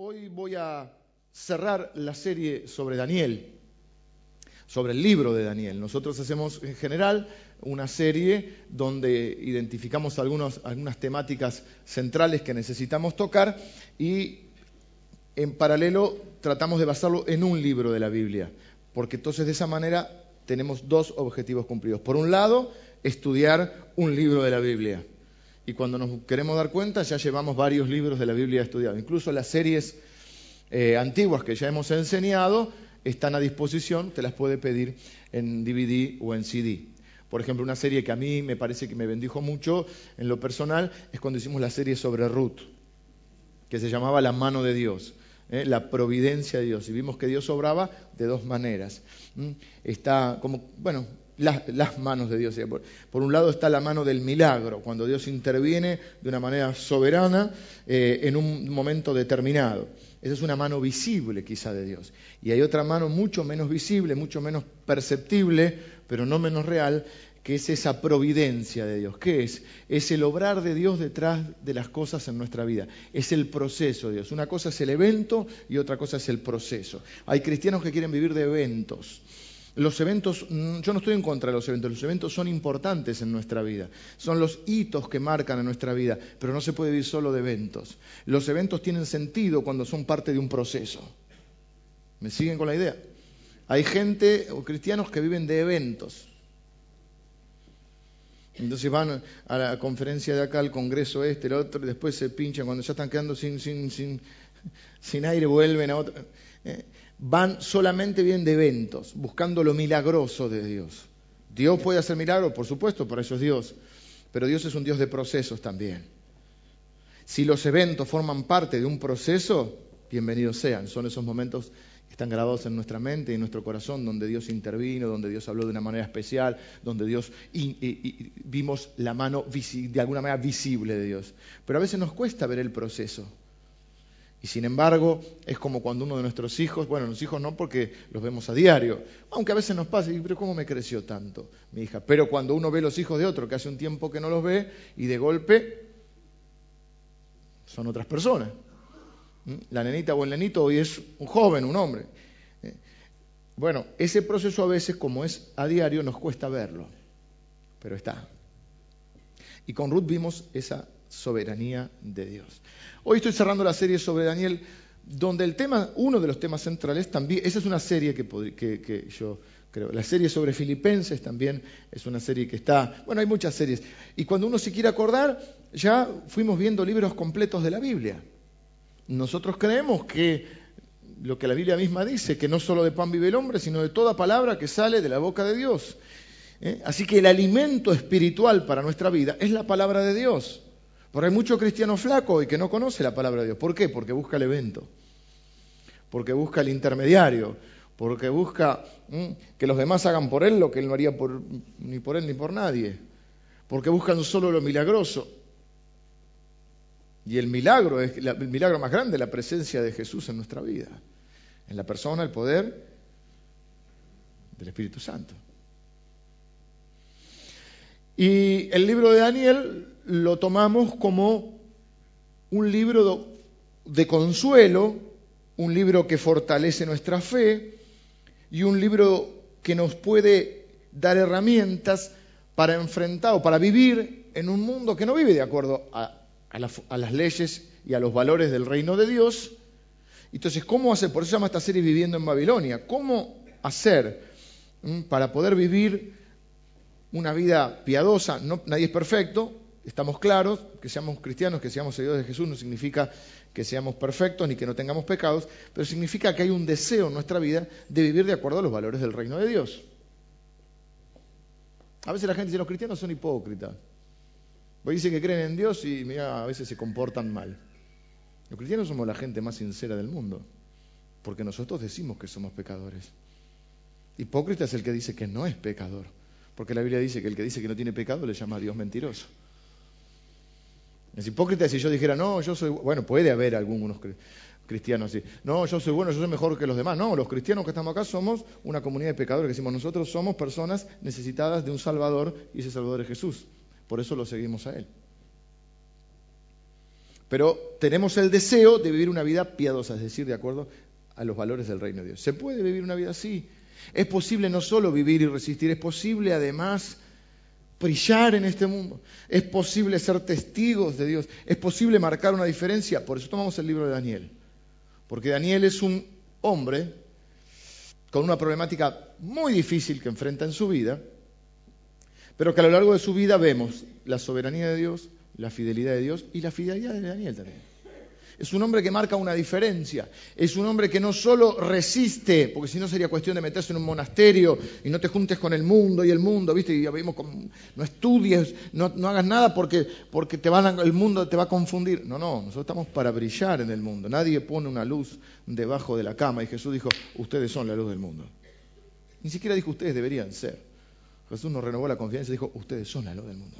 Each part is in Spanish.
Hoy voy a cerrar la serie sobre Daniel, sobre el libro de Daniel. Nosotros hacemos en general una serie donde identificamos algunas temáticas centrales que necesitamos tocar y en paralelo tratamos de basarlo en un libro de la Biblia, porque entonces de esa manera tenemos dos objetivos cumplidos. Por un lado, estudiar un libro de la Biblia y cuando nos queremos dar cuenta ya llevamos varios libros de la Biblia estudiados. Incluso las series eh, antiguas que ya hemos enseñado están a disposición, te las puede pedir en DVD o en CD. Por ejemplo, una serie que a mí me parece que me bendijo mucho en lo personal es cuando hicimos la serie sobre Ruth, que se llamaba La mano de Dios. ¿eh? la providencia de Dios. Y vimos que Dios obraba de dos maneras. Está como, bueno, las, manos de Dios. Por, un lado está la mano del milagro, cuando Dios interviene de una manera soberana eh, en un momento determinado. Esa es una mano visible quizá de Dios. Y hay otra mano mucho menos visible, mucho menos perceptible, pero no menos real, que es esa providencia de Dios. ¿Qué es? Es el obrar de Dios detrás de las cosas en nuestra vida. Es el proceso de Dios. Una cosa es el evento y otra cosa es el proceso. Hay cristianos que quieren vivir de eventos. Los eventos, mm, yo no estoy en contra de los eventos, los eventos son importantes en nuestra vida, son los hitos que marcan en nuestra vida, pero no se puede vivir solo de eventos. Los eventos tienen sentido cuando son parte de un proceso. ¿Me siguen con la idea? Hay gente o cristianos que viven de eventos. Entonces van a la conferencia de acá, al congreso este, el otro, y después se pinchan, cuando ya están quedando sin, sin, sin, sin aire, vuelven a otro. Eh, van solamente bien de eventos, buscando lo milagroso de Dios. Dios puede hacer milagros, por supuesto, por eso es Dios, pero Dios es un Dios de procesos también. Si los eventos forman parte de un proceso, bienvenidos sean, son esos momentos que están grabados en nuestra mente y en nuestro corazón, donde Dios intervino, donde Dios habló de una manera especial, donde Dios vimos la mano de alguna manera visible de Dios. Pero a veces nos cuesta ver el proceso. Y sin embargo, es como cuando uno de nuestros hijos, bueno, los hijos no porque los vemos a diario, aunque a veces nos pasa, pero ¿cómo me creció tanto mi hija? Pero cuando uno ve los hijos de otro que hace un tiempo que no los ve y de golpe son otras personas. ¿Mm? La nenita o el nenito hoy es un joven, un hombre. ¿Eh? Bueno, ese proceso a veces, como es a diario, nos cuesta verlo, pero está. Y con Ruth vimos esa soberanía de Dios. Hoy estoy cerrando la serie sobre Daniel, donde el tema, uno de los temas centrales también, esa es una serie que, yo creo, la serie sobre Filipenses también es una serie que está, bueno, hay muchas series, y cuando uno se quiere acordar, ya fuimos viendo libros completos de la Biblia. Nosotros creemos que lo que la Biblia misma dice, que no solo de pan vive el hombre, sino de toda palabra que sale de la boca de Dios. ¿eh? Así que el alimento espiritual para nuestra vida es la palabra de Dios. Hay mucho cristiano flaco y que no conoce la palabra de Dios. ¿Por qué? Porque busca el evento, porque busca el intermediario, porque busca que los demás hagan por él lo que él no haría ni por él ni por nadie, porque buscan solo lo milagroso. Y el milagro es el milagro más grande, la presencia de Jesús en nuestra vida, en la persona, el poder del Espíritu Santo. Y el libro de Daniel lo tomamos como un libro de consuelo, un libro que fortalece nuestra fe y un libro que nos puede dar herramientas para enfrentar o para vivir en un mundo que no vive de acuerdo a, las leyes y a los valores del reino de Dios. Entonces, ¿cómo hacer? Por eso se llama esta serie Viviendo en Babilonia. ¿Cómo hacer para poder vivir una vida piadosa? Nadie es perfecto, estamos claros, que seamos cristianos, que seamos seguidores de Jesús, no significa que seamos perfectos ni que no tengamos pecados, pero significa que hay un deseo en nuestra vida de vivir de acuerdo a los valores del reino de Dios. A veces la gente dice, los cristianos son hipócritas. Pues dicen que creen en Dios y a veces se comportan mal. Los cristianos somos la gente más sincera del mundo, porque nosotros decimos que somos pecadores. Hipócrita es el que dice que no es pecador, porque la Biblia dice que el que dice que no tiene pecado le llama a Dios mentiroso. Es hipócrita si yo dijera, no, yo soy, bueno, puede haber algunos cristianos así, no, yo soy bueno, yo soy mejor que los demás. No, los cristianos que estamos acá somos una comunidad de pecadores, que decimos, nosotros somos personas necesitadas de un Salvador y ese Salvador es Jesús. Por eso lo seguimos a Él. Pero tenemos el deseo de vivir una vida piadosa, es decir, de acuerdo a los valores del reino de Dios. ¿Se puede vivir una vida así? Es posible no solo vivir y resistir, es posible además brillar en este mundo. Es posible ser testigos de Dios. Es posible marcar una diferencia. Por eso tomamos el libro de Daniel. Porque Daniel es un hombre con una problemática muy difícil que enfrenta en su vida, pero que a lo largo de su vida vemos la soberanía de Dios, la fidelidad de Dios y la fidelidad de Daniel también. Es un hombre que marca una diferencia. Es un hombre que no solo resiste, porque si no sería cuestión de meterse en un monasterio y no te juntes con el mundo y el mundo, ¿viste? Y ya vimos no estudies, no, hagas nada porque, porque te van el mundo te va a confundir. No, no, nosotros estamos para brillar en el mundo. Nadie pone una luz debajo de la cama y Jesús dijo, ustedes son la luz del mundo. Ni siquiera dijo, ustedes deberían ser. Jesús nos renovó la confianza y dijo, ustedes son la luz del mundo.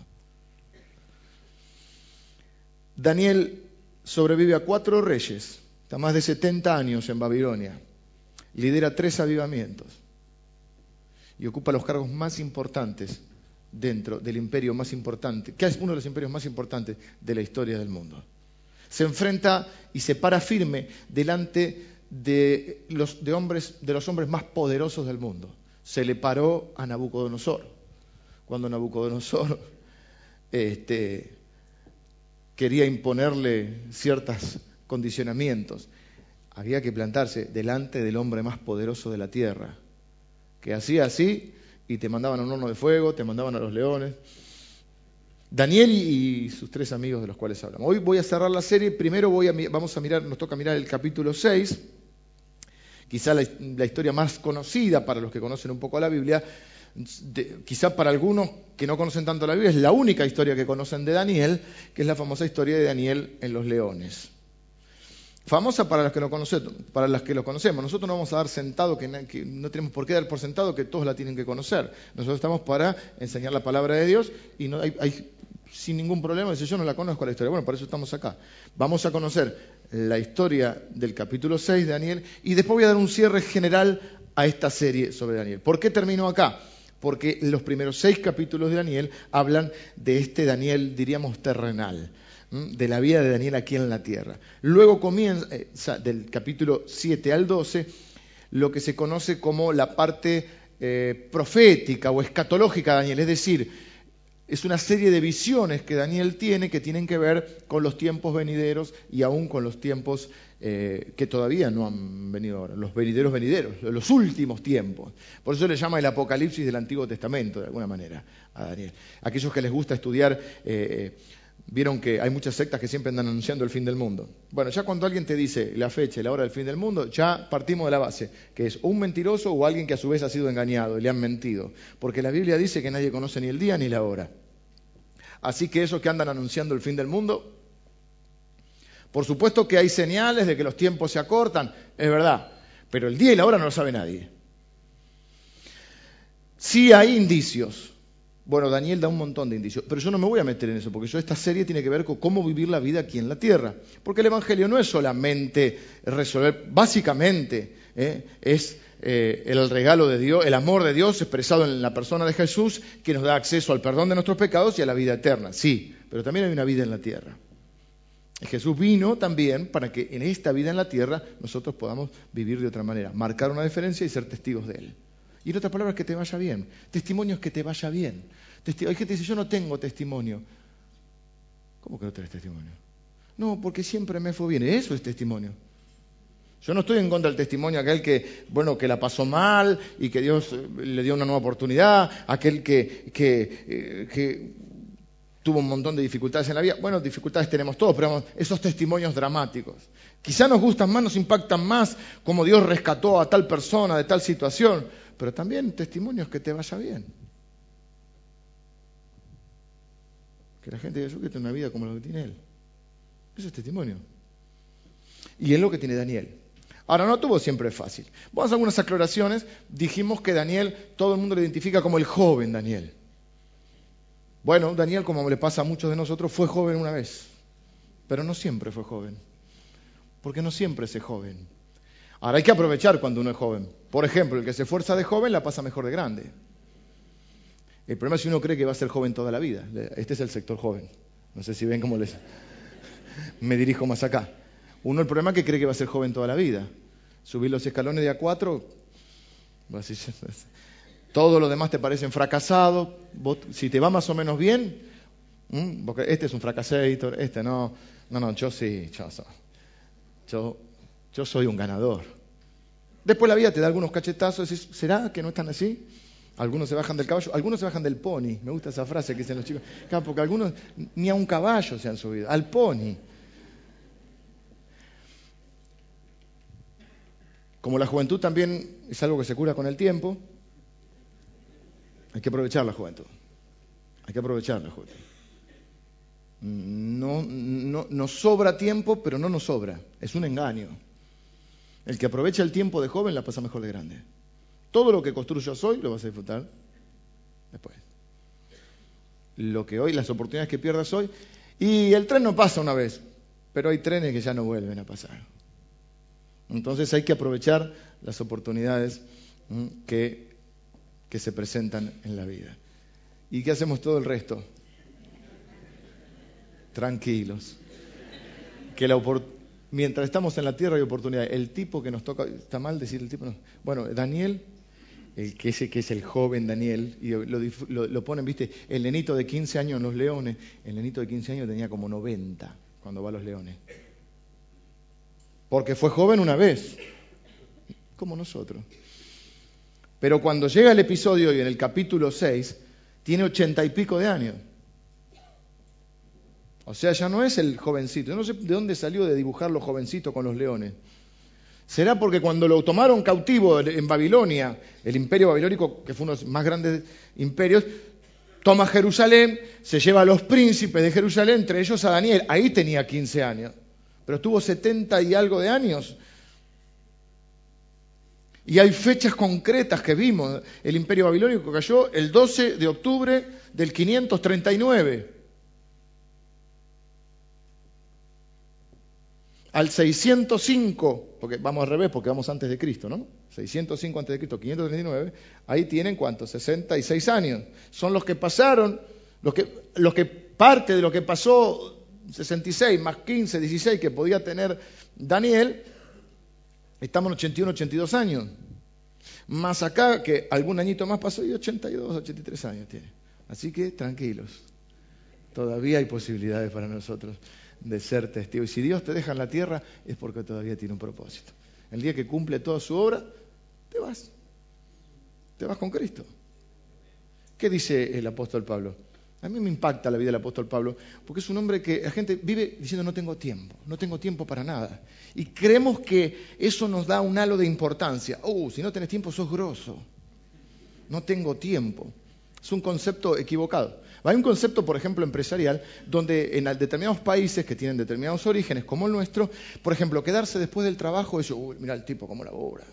Daniel sobrevive a cuatro reyes, está más de 70 años en Babilonia, lidera tres avivamientos y ocupa los cargos más importantes dentro del imperio más importante, que es uno de los imperios más importantes de la historia del mundo. Se enfrenta y se para firme delante de los, de hombres, de los hombres más poderosos del mundo. Se le paró a Nabucodonosor. Cuando Nabucodonosor este, quería imponerle ciertos condicionamientos. Había que plantarse delante del hombre más poderoso de la tierra, que hacía así y te mandaban a un horno de fuego, te mandaban a los leones. Daniel y sus tres amigos de los cuales hablamos. Hoy voy a cerrar la serie, primero voy a, vamos a mirar, nos toca mirar el capítulo 6, quizá la, la historia más conocida para los que conocen un poco la Biblia, quizá para algunos que no conocen tanto la Biblia, es la única historia que conocen de Daniel, que es la famosa historia de Daniel en los leones. Famosa para los que lo para las que lo conocemos. Nosotros no vamos a dar sentado, que, no tenemos por qué dar por sentado que todos la tienen que conocer. Nosotros estamos para enseñar la palabra de Dios y no hay, sin ningún problema, si yo no la conozco la historia. Bueno, por eso estamos acá. Vamos a conocer la historia del capítulo 6 de Daniel y después voy a dar un cierre general a esta serie sobre Daniel. ¿Por qué termino acá? Porque los primeros seis capítulos de Daniel hablan de este Daniel, diríamos, terrenal, de la vida de Daniel aquí en la tierra. Luego comienza, eh, del capítulo 7 al 12, lo que se conoce como la parte eh, profética o escatológica de Daniel, es decir, es una serie de visiones que Daniel tiene que tienen que ver con los tiempos venideros y aún con los tiempos eh, que todavía no han venido ahora, los venideros venideros, los últimos tiempos. Por eso le llama el Apocalipsis del Antiguo Testamento, de alguna manera, a Daniel. Aquellos que les gusta estudiar, eh, eh, vieron que hay muchas sectas que siempre andan anunciando el fin del mundo. Bueno, ya cuando alguien te dice la fecha y la hora del fin del mundo, ya partimos de la base, que es un mentiroso o alguien que a su vez ha sido engañado y le han mentido. Porque la Biblia dice que nadie conoce ni el día ni la hora. Así que esos que andan anunciando el fin del mundo, por supuesto que hay señales de que los tiempos se acortan, es verdad, pero el día y la hora no lo sabe nadie. Sí hay indicios. Bueno, Daniel da un montón de indicios, pero yo no me voy a meter en eso, porque yo esta serie tiene que ver con cómo vivir la vida aquí en la tierra. Porque el Evangelio no es solamente resolver, básicamente ¿eh? es eh, el regalo de Dios, el amor de Dios expresado en la persona de Jesús, que nos da acceso al perdón de nuestros pecados y a la vida eterna. Sí, pero también hay una vida en la tierra. Jesús vino también para que en esta vida en la tierra nosotros podamos vivir de otra manera, marcar una diferencia y ser testigos de Él. Y en otras palabras, que te vaya bien. Testimonios que te vaya bien. hay gente que dice, yo no tengo testimonio. ¿Cómo que no tenés testimonio? No, porque siempre me fue bien. Eso es testimonio. Yo no estoy en contra del testimonio aquel que, bueno, que la pasó mal y que Dios eh, le dio una nueva oportunidad, aquel que, que, eh, que tuvo un montón de dificultades en la vida. Bueno, dificultades tenemos todos, pero esos testimonios dramáticos. Quizá nos gustan más, nos impactan más, como Dios rescató a tal persona de tal situación, pero también testimonios que te vaya bien. Que la gente de Jesús que una vida como la que tiene Él. Eso es testimonio. Y es lo que tiene Daniel. Ahora, no tuvo siempre fácil. Vamos a algunas aclaraciones. Dijimos que Daniel, todo el mundo lo identifica como el joven Daniel. Bueno, Daniel, como le pasa a muchos de nosotros, fue joven una vez, pero no siempre fue joven, porque no siempre es joven. Ahora hay que aprovechar cuando uno es joven. Por ejemplo, el que se esfuerza de joven la pasa mejor de grande. El problema es si uno cree que va a ser joven toda la vida. Este es el sector joven. No sé si ven cómo les... me dirijo más acá. Uno el problema es que cree que va a ser joven toda la vida. Subir los escalones de a cuatro, todo lo demás te parecen fracasados. si te va más o menos bien, este es un fracasator, este no, no, no, yo sí, yo, yo soy un ganador. Después la vida te da algunos cachetazos y dices, ¿será que no están así? Algunos se bajan del caballo, algunos se bajan del pony. Me gusta esa frase que dicen los chicos. porque algunos ni a un caballo se han subido, al pony. Como la juventud también es algo que se cura con el tiempo, hay que aprovechar la juventud. Hay que aprovechar la juventud. No, no, nos sobra tiempo, pero no nos sobra. Es un engaño. El que aprovecha el tiempo de joven la pasa mejor de grande. Todo lo que construyas hoy lo vas a disfrutar después. Lo que hoy, las oportunidades que pierdas hoy. Y el tren no pasa una vez, pero hay trenes que ya no vuelven a pasar. Entonces hay que aprovechar las oportunidades que, que se presentan en la vida. ¿Y qué hacemos todo el resto? Tranquilos. Que la mientras estamos en la tierra hay oportunidad. El tipo que nos toca, está mal decir el tipo, no. bueno, Daniel, el que ese que es el joven Daniel, y lo, lo, ponen, viste, el nenito de 15 años en los leones, el nenito de 15 años tenía como 90 cuando va a los leones. Porque fue joven una vez, como nosotros. Pero cuando llega el episodio y en el capítulo 6, tiene ochenta y pico de años. O sea, ya no es el jovencito. Yo no sé de dónde salió de dibujar los jovencitos con los leones. ¿Será porque cuando lo tomaron cautivo en Babilonia, el imperio babilónico, que fue uno de los más grandes imperios, toma Jerusalén, se lleva a los príncipes de Jerusalén, entre ellos a Daniel. Ahí tenía 15 años pero estuvo 70 y algo de años. Y hay fechas concretas que vimos. El imperio babilónico cayó el 12 de octubre del 539. Al 605, porque vamos al revés, porque vamos antes de Cristo, ¿no? 605 antes de Cristo, 539, ahí tienen cuántos, 66 años. Son los que pasaron, los que, los que parte de lo que pasó 66 más 15, 16 que podía tener Daniel, estamos en 81, 82 años. Más acá, que algún añito más pasó y 82, 83 años tiene. Así que tranquilos, todavía hay posibilidades para nosotros de ser testigos. Y si Dios te deja en la tierra es porque todavía tiene un propósito. El día que cumple toda su obra, te vas. Te vas con Cristo. ¿Qué dice el apóstol Pablo? A mí me impacta la vida del apóstol Pablo, porque es un hombre que la gente vive diciendo no tengo tiempo, no tengo tiempo para nada. Y creemos que eso nos da un halo de importancia. Oh, si no tenés tiempo sos grosso. No tengo tiempo. Es un concepto equivocado. Hay un concepto, por ejemplo, empresarial, donde en determinados países que tienen determinados orígenes, como el nuestro, por ejemplo, quedarse después del trabajo, eso, uy, mira el tipo cómo labora.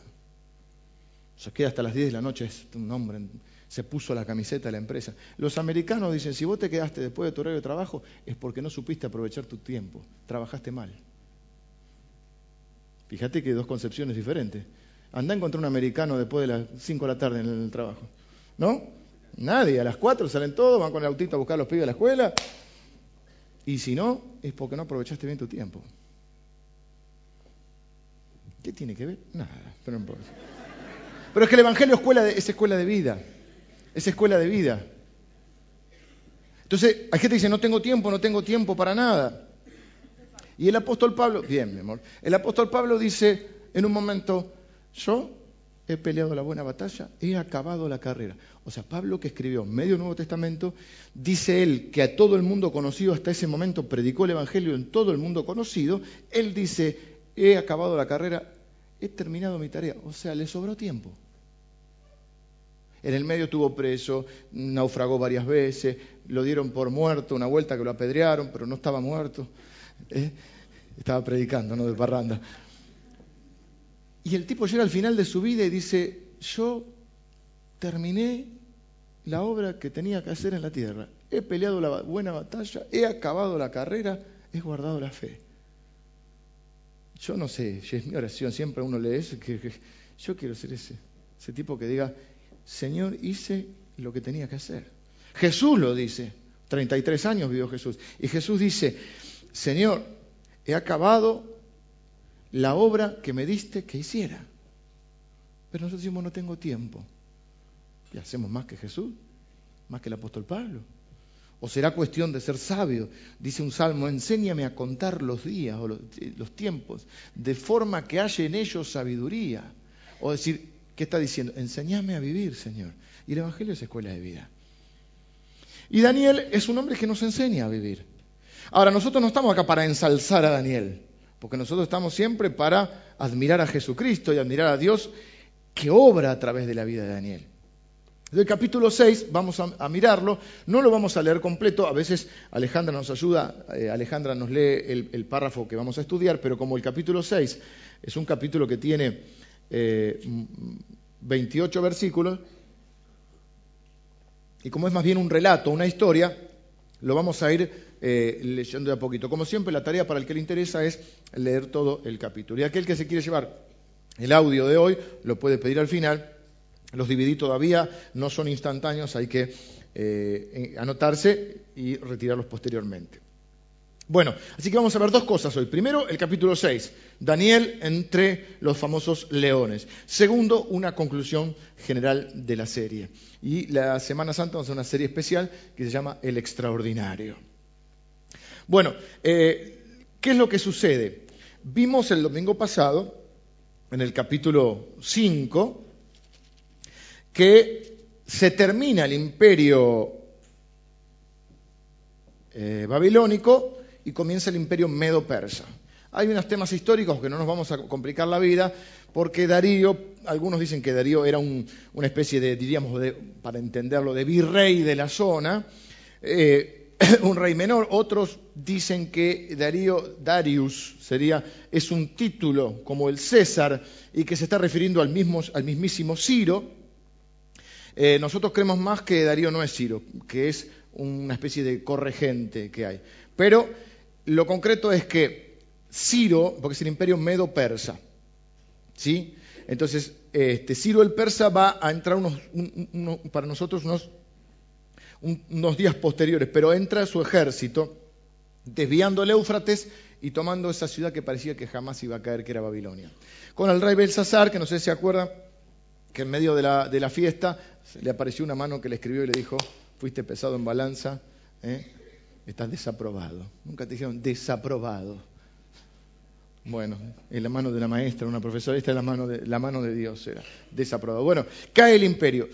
Se queda hasta las 10 de la noche, es un hombre se puso la camiseta de la empresa. Los americanos dicen, si vos te quedaste después de tu horario de trabajo, es porque no supiste aprovechar tu tiempo, trabajaste mal. Fíjate que dos concepciones diferentes. Anda a encontrar un americano después de las 5 de la tarde en el trabajo. ¿No? Nadie. A las 4 salen todos, van con el autito a buscar a los pibes de la escuela. Y si no, es porque no aprovechaste bien tu tiempo. ¿Qué tiene que ver? Nada, pero no importa. Pero es que el Evangelio escuela es escuela de vida es escuela de vida. Entonces, hay gente que dice, no tengo tiempo, no tengo tiempo para nada. Y el apóstol Pablo, bien, mi amor, el apóstol Pablo dice en un momento, yo he peleado la buena batalla, he acabado la carrera. O sea, Pablo que escribió medio Nuevo Testamento, dice él que a todo el mundo conocido hasta ese momento predicó el Evangelio en todo el mundo conocido, él dice, he acabado la carrera, he terminado mi tarea. O sea, le sobró tiempo. En el medio estuvo preso, naufragó varias veces, lo dieron por muerto, una vuelta que lo apedrearon, pero no estaba muerto. ¿eh? Estaba predicando, ¿no? De parranda. Y el tipo llega al final de su vida y dice, yo terminé la obra que tenía que hacer en la tierra. He peleado la buena batalla, he acabado la carrera, he guardado la fe. Yo no sé, es mi oración, siempre uno lee eso, que, yo quiero ser ese, ese tipo que diga, Señor, hice lo que tenía que hacer. Jesús lo dice. 33 años vivió Jesús. Y Jesús dice, Señor, he acabado la obra que me diste que hiciera. Pero nosotros decimos, no tengo tiempo. ¿Y hacemos más que Jesús? ¿Más que el apóstol Pablo? ¿O será cuestión de ser sabio? Dice un salmo, enséñame a contar los días o los, los tiempos, de forma que haya en ellos sabiduría. O decir, ¿qué está diciendo? Enséñame a vivir, Señor. Y el Evangelio es escuela de vida. Y Daniel es un hombre que nos enseña a vivir. Ahora, nosotros no estamos acá para ensalzar a Daniel, porque nosotros estamos siempre para admirar a Jesucristo y admirar a Dios que obra a través de la vida de Daniel. Del capítulo 6 vamos a, mirarlo, no lo vamos a leer completo, a veces Alejandra nos ayuda, eh, Alejandra nos lee el, párrafo que vamos a estudiar, pero como el capítulo 6 es un capítulo que tiene 28 eh, versículos, y como es más bien un relato, una historia, lo vamos a ir eh, leyendo de a poquito. Como siempre, la tarea para el que le interesa es leer todo el capítulo. Y aquel que se quiere llevar el audio de hoy lo puede pedir al final. Los dividí todavía, no son instantáneos, hay que eh, anotarse y retirarlos posteriormente. Bueno, así que vamos a ver dos cosas hoy. Primero, el capítulo 6, Daniel entre los famosos leones. Segundo, una conclusión general de la serie. Y la Semana Santa vamos a una serie especial que se llama El Extraordinario. Bueno, eh, ¿qué es lo que sucede? Vimos el domingo pasado, en el capítulo 5, que se termina el imperio eh, babilónico y comienza el imperio medo-persa. Hay unos temas históricos que no nos vamos a complicar la vida, porque Darío, algunos dicen que Darío era una especie de, diríamos, para entenderlo, de virrey de la zona, eh, un rey menor. Otros dicen que Darío, Darius, sería, es un título como el César y que se está refiriendo al, mismo, al mismísimo Ciro. Eh, nosotros creemos más que Darío no es Ciro, que es una especie de corregente que hay. Pero lo concreto es que Ciro, porque es el imperio medo-persa, ¿sí? Entonces, este, Ciro el persa va a entrar unos, para nosotros unos, días posteriores, pero entra su ejército desviando el Éufrates y tomando esa ciudad que parecía que jamás iba a caer, que era Babilonia. Con el rey Belsasar, que no sé si se acuerda, que en medio de la, de la fiesta le apareció una mano que le escribió y le dijo, fuiste pesado en balanza, ¿eh? Estás desaprobado. Nunca te dijeron desaprobado. Bueno, en la mano de la maestra, una profesora, esta es la mano de, la mano de Dios, era desaprobado. Bueno, cae el imperio.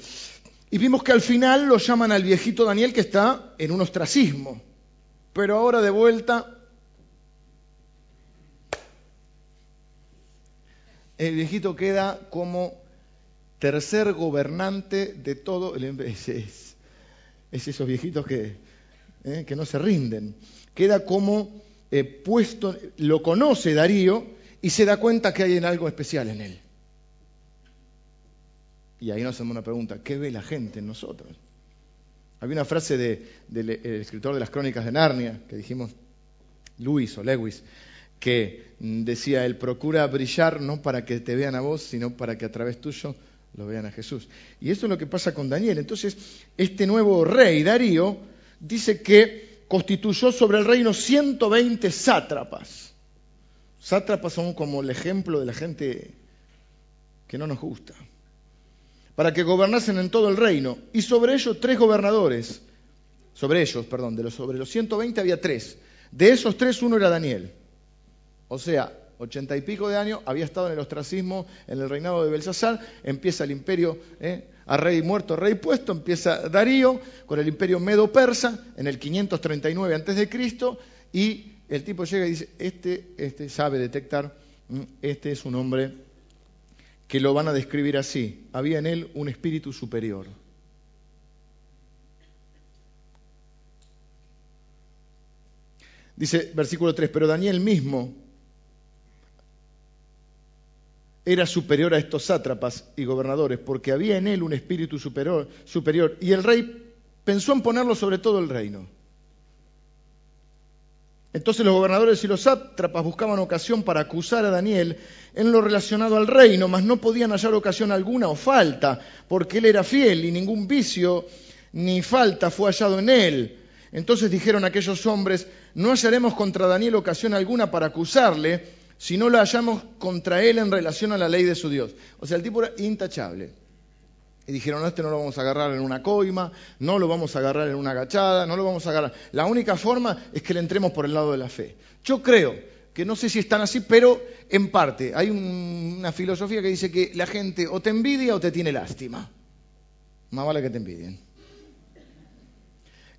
Y vimos que al final lo llaman al viejito Daniel que está en un ostracismo. Pero ahora de vuelta, el viejito queda como tercer gobernante de todo el... Es, es esos viejitos que ¿eh? que no se rinden. Queda como eh, puesto, lo conoce Darío y se da cuenta que hay en algo especial en él. Y ahí nos hacemos una pregunta, ¿qué ve la gente en nosotros? Había una frase del escritor de las crónicas de Narnia, que dijimos, Luis o Lewis, que decía, él procura brillar no para que te vean a vos, sino para que a través tuyo lo vean a Jesús. Y eso es lo que pasa con Daniel. Entonces, este nuevo rey, Darío, dice que constituyó sobre el reino 120 sátrapas. Sátrapas son como el ejemplo de la gente que no nos gusta. Para que gobernasen en todo el reino. Y sobre ellos tres gobernadores. Sobre ellos, perdón, de los, sobre los 120 había tres. De esos tres uno era Daniel. O sea, ochenta y pico de años, había estado en el ostracismo, en el reinado de Belsasar, empieza el imperio, ¿eh? a rey muerto, rey puesto, empieza Darío con el imperio medo-persa en el 539 a.C. y el tipo llega y dice, este, este sabe detectar, este es un hombre que lo van a describir así, había en él un espíritu superior. Dice versículo 3, pero Daniel mismo era superior a estos sátrapas y gobernadores, porque había en él un espíritu superior, y el rey pensó en ponerlo sobre todo el reino. Entonces los gobernadores y los sátrapas buscaban ocasión para acusar a Daniel en lo relacionado al reino, mas no podían hallar ocasión alguna o falta, porque él era fiel y ningún vicio ni falta fue hallado en él. Entonces dijeron aquellos hombres, no hallaremos contra Daniel ocasión alguna para acusarle, si no la hallamos contra él en relación a la ley de su Dios. O sea, el tipo era intachable. Y dijeron, este no lo vamos a agarrar en una coima, no lo vamos a agarrar en una agachada, no lo vamos a agarrar. La única forma es que le entremos por el lado de la fe. Yo creo que no sé si están así, pero en parte hay una filosofía que dice que la gente o te envidia o te tiene lástima. Más vale que te envidien.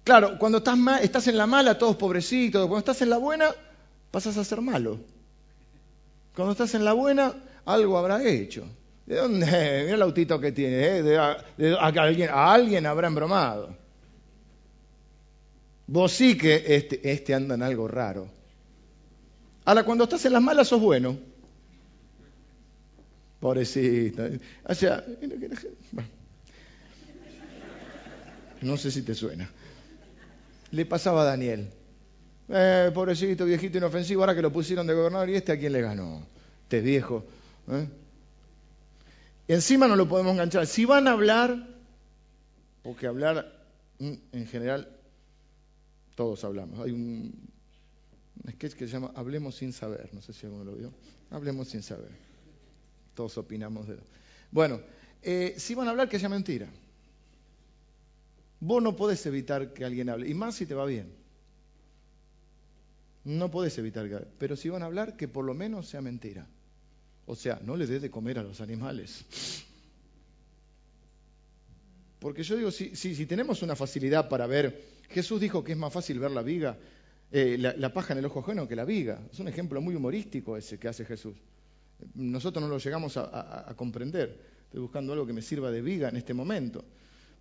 Claro, cuando estás, estás en la mala, todos pobrecitos. Cuando estás en la buena, pasas a ser malo. Cuando estás en la buena, algo habrá hecho. ¿De dónde? Mira el autito que tiene. ¿eh? A alguien habrá embromado. Vos sí que este, este anda en algo raro. Ahora, cuando estás en las malas, sos bueno. Pobrecito. O sea, no sé si te suena. Le pasaba a Daniel. Eh, pobrecito, viejito inofensivo, ahora que lo pusieron de gobernador, ¿y este a quién le ganó? Este viejo. ¿eh? Encima no lo podemos enganchar. Si van a hablar, porque hablar mm, en general, todos hablamos. Hay un, sketch que se llama Hablemos sin saber. No sé si alguno lo vio. Hablemos sin saber. Todos opinamos de Bueno, eh, si van a hablar, que sea mentira. Vos no podés evitar que alguien hable, y más si te va bien. No podés evitar que pero si van a hablar, que por lo menos sea mentira. O sea, no le des de comer a los animales. Porque yo digo, si, tenemos una facilidad para ver, Jesús dijo que es más fácil ver la viga, eh, la, paja en el ojo ajeno que la viga. Es un ejemplo muy humorístico ese que hace Jesús. Nosotros no lo llegamos a comprender. Estoy buscando algo que me sirva de viga en este momento.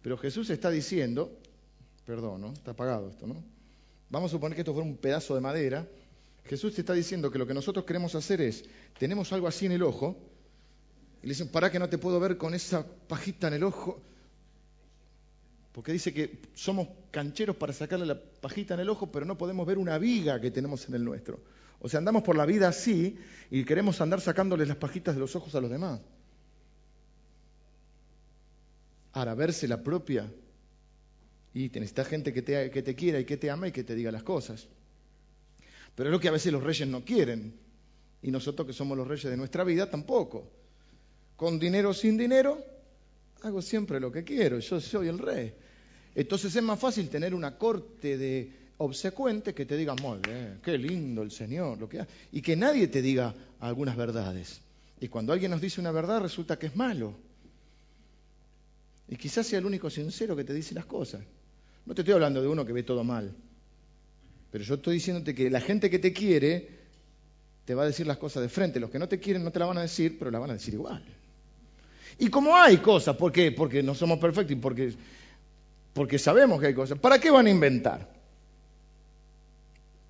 Pero Jesús está diciendo, perdón, ¿no? Está apagado esto, ¿no? Vamos a suponer que esto fuera un pedazo de madera. Jesús te está diciendo que lo que nosotros queremos hacer es, tenemos algo así en el ojo, y le dicen, ¿para que no te puedo ver con esa pajita en el ojo? Porque dice que somos cancheros para sacarle la pajita en el ojo, pero no podemos ver una viga que tenemos en el nuestro. O sea, andamos por la vida así y queremos andar sacándoles las pajitas de los ojos a los demás. Ahora, verse la propia. Y necesitas gente que te, que te quiera y que te ama y que te diga las cosas. Pero es lo que a veces los reyes no quieren. Y nosotros que somos los reyes de nuestra vida tampoco. Con dinero o sin dinero, hago siempre lo que quiero. Yo soy el rey. Entonces es más fácil tener una corte de obsecuentes que te digan, muy qué lindo el Señor, lo que y que nadie te diga algunas verdades. Y cuando alguien nos dice una verdad resulta que es malo. Y quizás sea el único sincero que te dice las cosas. No te estoy hablando de uno que ve todo mal. Pero yo estoy diciéndote que la gente que te quiere te va a decir las cosas de frente. Los que no te quieren no te la van a decir, pero la van a decir igual. Y como hay cosas, ¿por qué? Porque no somos perfectos y porque, porque sabemos que hay cosas. ¿Para qué van a inventar?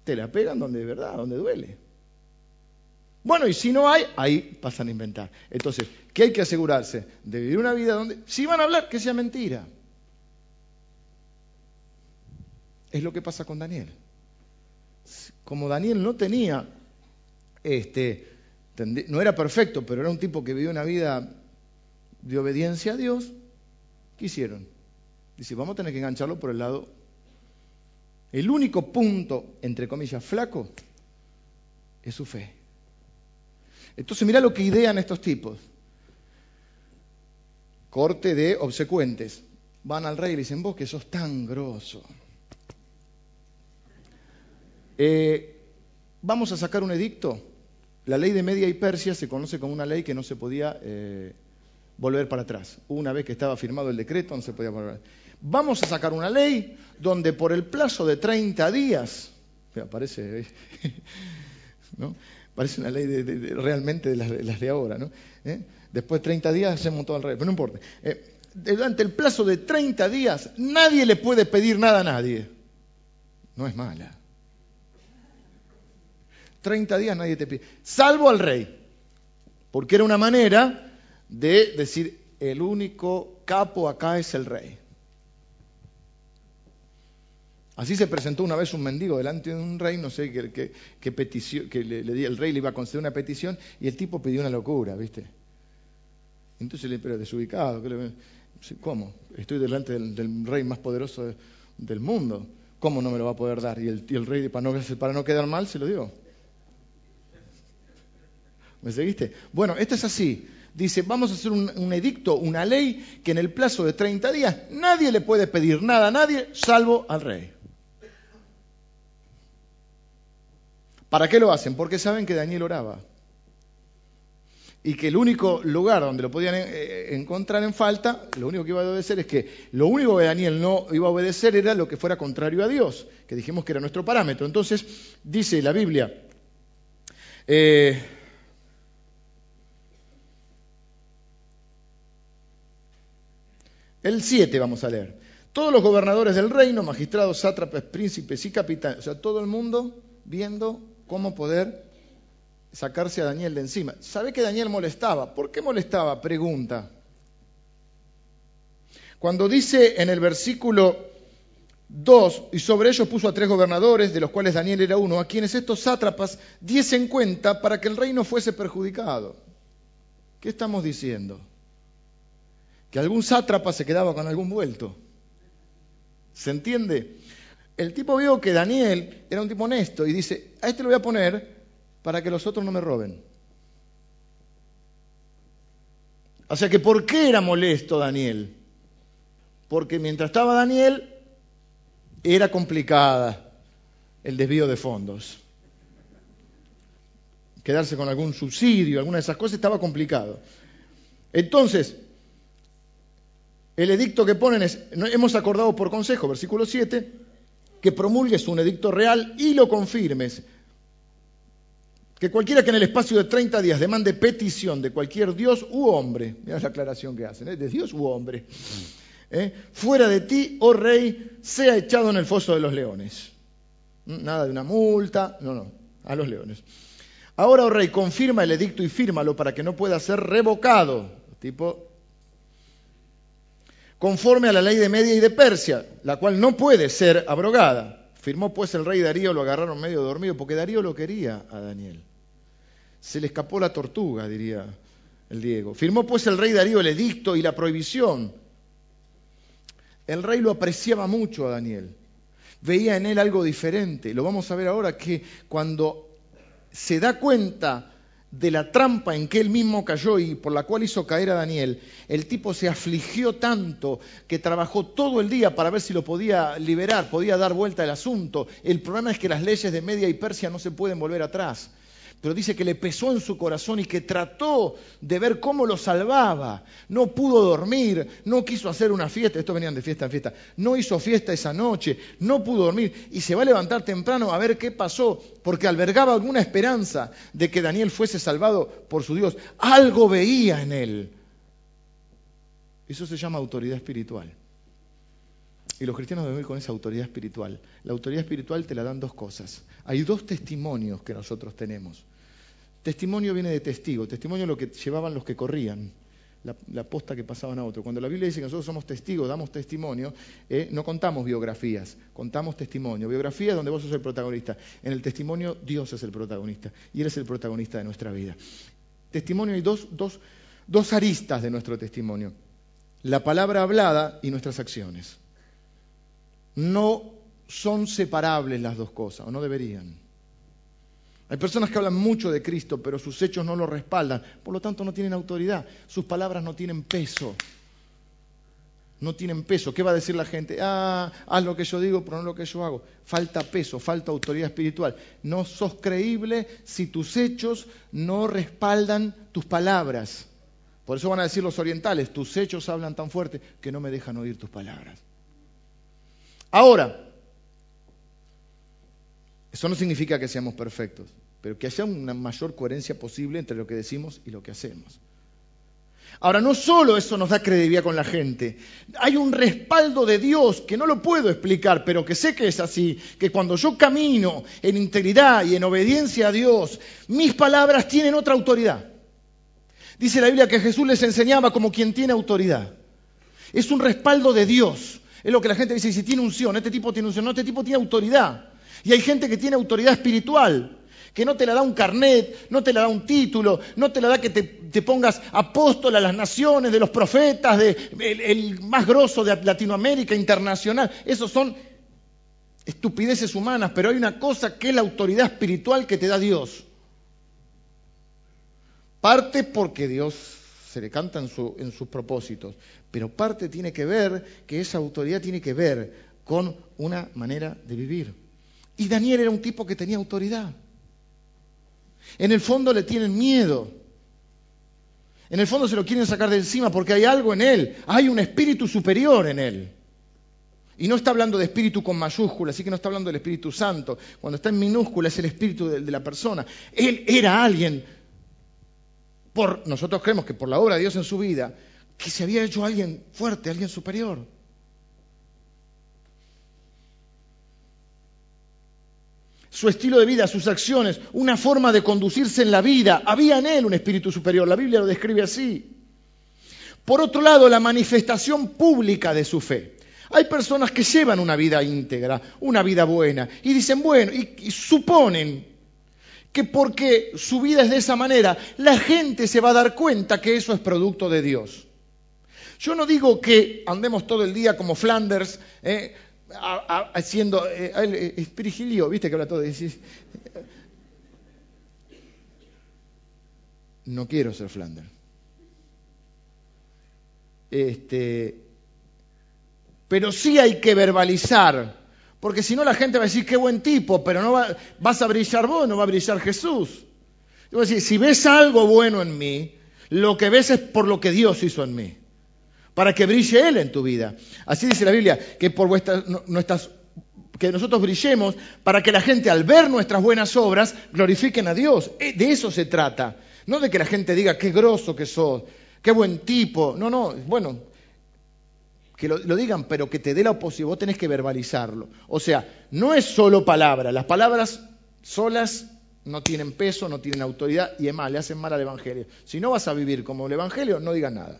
Te la pegan donde de verdad, donde duele. Bueno, y si no hay, ahí pasan a inventar. Entonces, ¿qué hay que asegurarse? De vivir una vida donde, si van a hablar, que sea mentira. Es lo que pasa con Daniel. Como Daniel no tenía, este, no era perfecto, pero era un tipo que vivió una vida de obediencia a Dios, ¿qué hicieron? Dice, vamos a tener que engancharlo por el lado. El único punto, entre comillas, flaco, es su fe. Entonces mira lo que idean estos tipos. Corte de obsecuentes. Van al rey y le dicen, vos que sos tan grosso. Eh, vamos a sacar un edicto. La ley de Media y Persia se conoce como una ley que no se podía eh, volver para atrás. Una vez que estaba firmado el decreto, no se podía volver. Vamos a sacar una ley donde por el plazo de 30 días, parece, ¿no? Parece una ley de, realmente de las, de ahora, ¿no? ¿Eh? Después de 30 días hacemos todo al revés, pero no importa. Durante el plazo de 30 días nadie le puede pedir nada a nadie. No es mala. 30 días nadie te pide, salvo al rey, porque era una manera de decir, el único capo acá es el rey. Así se presentó una vez un mendigo delante de un rey, no sé qué, petición, que le, el rey le iba a conceder una petición y el tipo pidió una locura, ¿viste? Entonces le pero desubicado, ¿cómo? Estoy delante del, rey más poderoso del mundo. ¿Cómo no me lo va a poder dar? Y el, rey, para no, para no quedar mal, se lo dio. ¿Me seguiste? Bueno, esto es así. Dice, vamos a hacer un, edicto, una ley, que en el plazo de 30 días nadie le puede pedir nada a nadie, salvo al rey. ¿Para qué lo hacen? Porque saben que Daniel oraba. Y que el único lugar donde lo podían eh, encontrar en falta, lo único que iba a obedecer es que lo único que Daniel no iba a obedecer era lo que fuera contrario a Dios, que dijimos que era nuestro parámetro. Entonces, dice la Biblia, eh, El 7 vamos a leer. Todos los gobernadores del reino, magistrados, sátrapes, príncipes y capitanes, o sea, todo el mundo viendo cómo poder sacarse a Daniel de encima. ¿Sabe que Daniel molestaba? ¿Por qué molestaba? Pregunta. Cuando dice en el versículo 2, y sobre ellos puso a tres gobernadores, de los cuales Daniel era uno, a quienes estos sátrapas diesen cuenta para que el reino fuese perjudicado. ¿Qué estamos diciendo? Que algún sátrapa se quedaba con algún vuelto. ¿Se entiende? El tipo vio que Daniel era un tipo honesto y dice, a este lo voy a poner para que los otros no me roben. O sea que ¿por qué era molesto Daniel? Porque mientras estaba Daniel era complicada el desvío de fondos. Quedarse con algún subsidio, alguna de esas cosas estaba complicado. Entonces, el edicto que ponen es, hemos acordado por consejo, versículo 7, que promulgues un edicto real y lo confirmes. Que cualquiera que en el espacio de 30 días demande petición de cualquier dios u hombre, mira la aclaración que hacen, ¿eh? de dios u hombre, ¿eh? fuera de ti, oh rey, sea echado en el foso de los leones. ¿Mm? Nada de una multa, no, no, a los leones. Ahora, oh rey, confirma el edicto y fírmalo para que no pueda ser revocado. Tipo, conforme a la ley de Media y de Persia, la cual no puede ser abrogada. Firmó pues el rey Darío, lo agarraron medio dormido, porque Darío lo quería a Daniel. Se le escapó la tortuga, diría el Diego. Firmó pues el rey Darío el edicto y la prohibición. El rey lo apreciaba mucho a Daniel. Veía en él algo diferente. Lo vamos a ver ahora que cuando se da cuenta de la trampa en que él mismo cayó y por la cual hizo caer a Daniel, el tipo se afligió tanto que trabajó todo el día para ver si lo podía liberar, podía dar vuelta al asunto. El problema es que las leyes de Media y Persia no se pueden volver atrás pero dice que le pesó en su corazón y que trató de ver cómo lo salvaba. No pudo dormir, no quiso hacer una fiesta, estos venían de fiesta en fiesta, no hizo fiesta esa noche, no pudo dormir y se va a levantar temprano a ver qué pasó, porque albergaba alguna esperanza de que Daniel fuese salvado por su Dios. Algo veía en él. Eso se llama autoridad espiritual. Y los cristianos deben con esa autoridad espiritual. La autoridad espiritual te la dan dos cosas. Hay dos testimonios que nosotros tenemos. Testimonio viene de testigo. Testimonio es lo que llevaban los que corrían, la, posta que pasaban a otro. Cuando la Biblia dice que nosotros somos testigos, damos testimonio, eh, no contamos biografías, contamos testimonio. Biografía es donde vos sos el protagonista. En el testimonio Dios es el protagonista y Él es el protagonista de nuestra vida. Testimonio hay dos, dos, dos aristas de nuestro testimonio. La palabra hablada y nuestras acciones. No son separables las dos cosas, o no deberían. Hay personas que hablan mucho de Cristo, pero sus hechos no lo respaldan. Por lo tanto, no tienen autoridad. Sus palabras no tienen peso. No tienen peso. ¿Qué va a decir la gente? Ah, haz lo que yo digo, pero no lo que yo hago. Falta peso, falta autoridad espiritual. No sos creíble si tus hechos no respaldan tus palabras. Por eso van a decir los orientales, tus hechos hablan tan fuerte que no me dejan oír tus palabras. Ahora, eso no significa que seamos perfectos, pero que haya una mayor coherencia posible entre lo que decimos y lo que hacemos. Ahora, no solo eso nos da credibilidad con la gente, hay un respaldo de Dios que no lo puedo explicar, pero que sé que es así, que cuando yo camino en integridad y en obediencia a Dios, mis palabras tienen otra autoridad. Dice la Biblia que Jesús les enseñaba como quien tiene autoridad. Es un respaldo de Dios. Es lo que la gente dice, si tiene unción, este tipo tiene unción, no, este tipo tiene autoridad. Y hay gente que tiene autoridad espiritual, que no te la da un carnet, no te la da un título, no te la da que te, pongas apóstol a las naciones, de los profetas, de, el, más grosso de Latinoamérica, internacional. Esos son estupideces humanas, pero hay una cosa que es la autoridad espiritual que te da Dios. Parte porque Dios se le canta en, en sus propósitos, pero parte tiene que ver que esa autoridad tiene que ver con una manera de vivir. Y Daniel era un tipo que tenía autoridad. En el fondo le tienen miedo. En el fondo se lo quieren sacar de encima porque hay algo en él, hay un espíritu superior en él. Y no está hablando de espíritu con mayúscula, así que no está hablando del Espíritu Santo. Cuando está en minúscula es el espíritu de, de la persona. Él era alguien, por, nosotros creemos que por la obra de Dios en su vida, que se había hecho alguien fuerte, alguien superior. Su estilo de vida, sus acciones, una forma de conducirse en la vida. Había en él un espíritu superior, la Biblia lo describe así. Por otro lado, la manifestación pública de su fe. Hay personas que llevan una vida íntegra, una vida buena, y dicen, bueno, y, suponen que porque su vida es de esa manera, la gente se va a dar cuenta que eso es producto de Dios. Yo no digo que andemos todo el día como Flanders, eh, haciendo, eh, eh, viste que habla todo, no quiero ser Flanders. Este, pero sí hay que verbalizar, porque si no la gente va a decir qué buen tipo, pero no va, vas a brillar vos, no va a brillar Jesús. Si ves algo bueno en mí, lo que ves es por lo que Dios hizo en mí para que brille Él en tu vida. Así dice la Biblia, que por que nosotros brillemos para que la gente al ver nuestras buenas obras glorifiquen a Dios. Eh, de eso se trata. No de que la gente diga qué grosso que sos, qué buen tipo. No, no, bueno, que lo, lo, digan, pero que te dé la oposición, vos tenés que verbalizarlo. O sea, no es solo palabra, las palabras solas no tienen peso, no tienen autoridad y es más, le hacen mal al Evangelio. Si no vas a vivir como el Evangelio, no digas nada.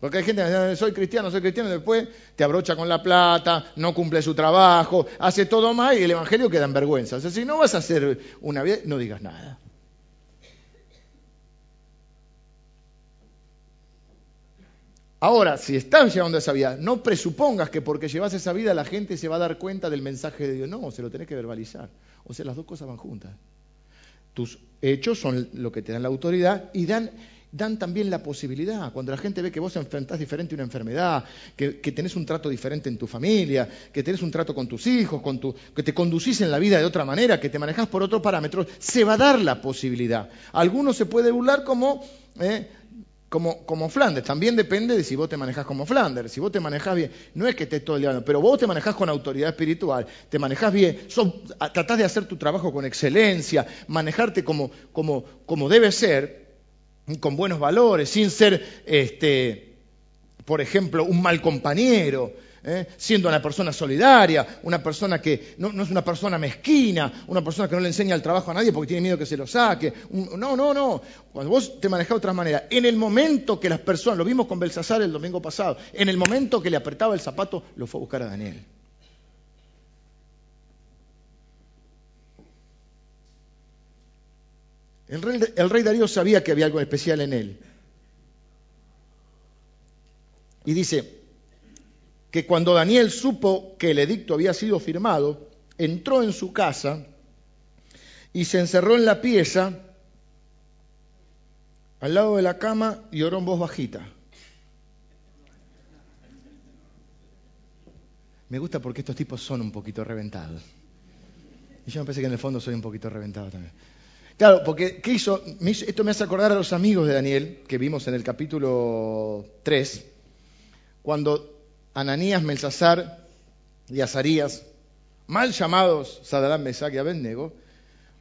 Porque hay gente que dice, soy cristiano, soy cristiano, y después te abrocha con la plata, no cumple su trabajo, hace todo mal y el Evangelio queda en vergüenza. O sea, si no vas a hacer una vida, no digas nada. Ahora, si estás llevando esa vida, no presupongas que porque llevas esa vida la gente se va a dar cuenta del mensaje de Dios. No, se lo tenés que verbalizar. O sea, las dos cosas van juntas. Tus hechos son lo que te dan la autoridad y dan dan también la posibilidad. Cuando la gente ve que vos enfrentás diferente una enfermedad, que, tenés un trato diferente en tu familia, que tenés un trato con tus hijos, con tu, que te conducís en la vida de otra manera, que te manejás por otros parámetros, se va a dar la posibilidad. Algunos se puede burlar como, eh, como, como Flanders. También depende de si vos te manejás como Flanders. Si vos te manejás bien, no es que estés todo el pero vos te manejás con autoridad espiritual, te manejás bien, tratás de hacer tu trabajo con excelencia, manejarte como, como, como debe ser con buenos valores, sin ser, este, por ejemplo, un mal compañero, ¿eh? siendo una persona solidaria, una persona que no, es una persona mezquina, una persona que no le enseña el trabajo a nadie porque tiene miedo que se lo saque. no, no, no. Cuando vos te manejás de otra manera, en el momento que las personas, lo vimos con Belsasar el domingo pasado, en el momento que le apretaba el zapato, lo fue a buscar a Daniel. El rey, Darío sabía que había algo especial en él. Y dice que cuando Daniel supo que el edicto había sido firmado, entró en su casa y se encerró en la pieza al lado de la cama y oró en voz bajita. Me gusta porque estos tipos son un poquito reventados. Y yo me parece que en el fondo soy un poquito reventado también. Claro, porque ¿qué hizo? Esto me hace acordar a los amigos de Daniel, que vimos en el capítulo 3, cuando Ananías, Melsasar y Azarías, mal llamados Sadarán, Mesach y Abednego,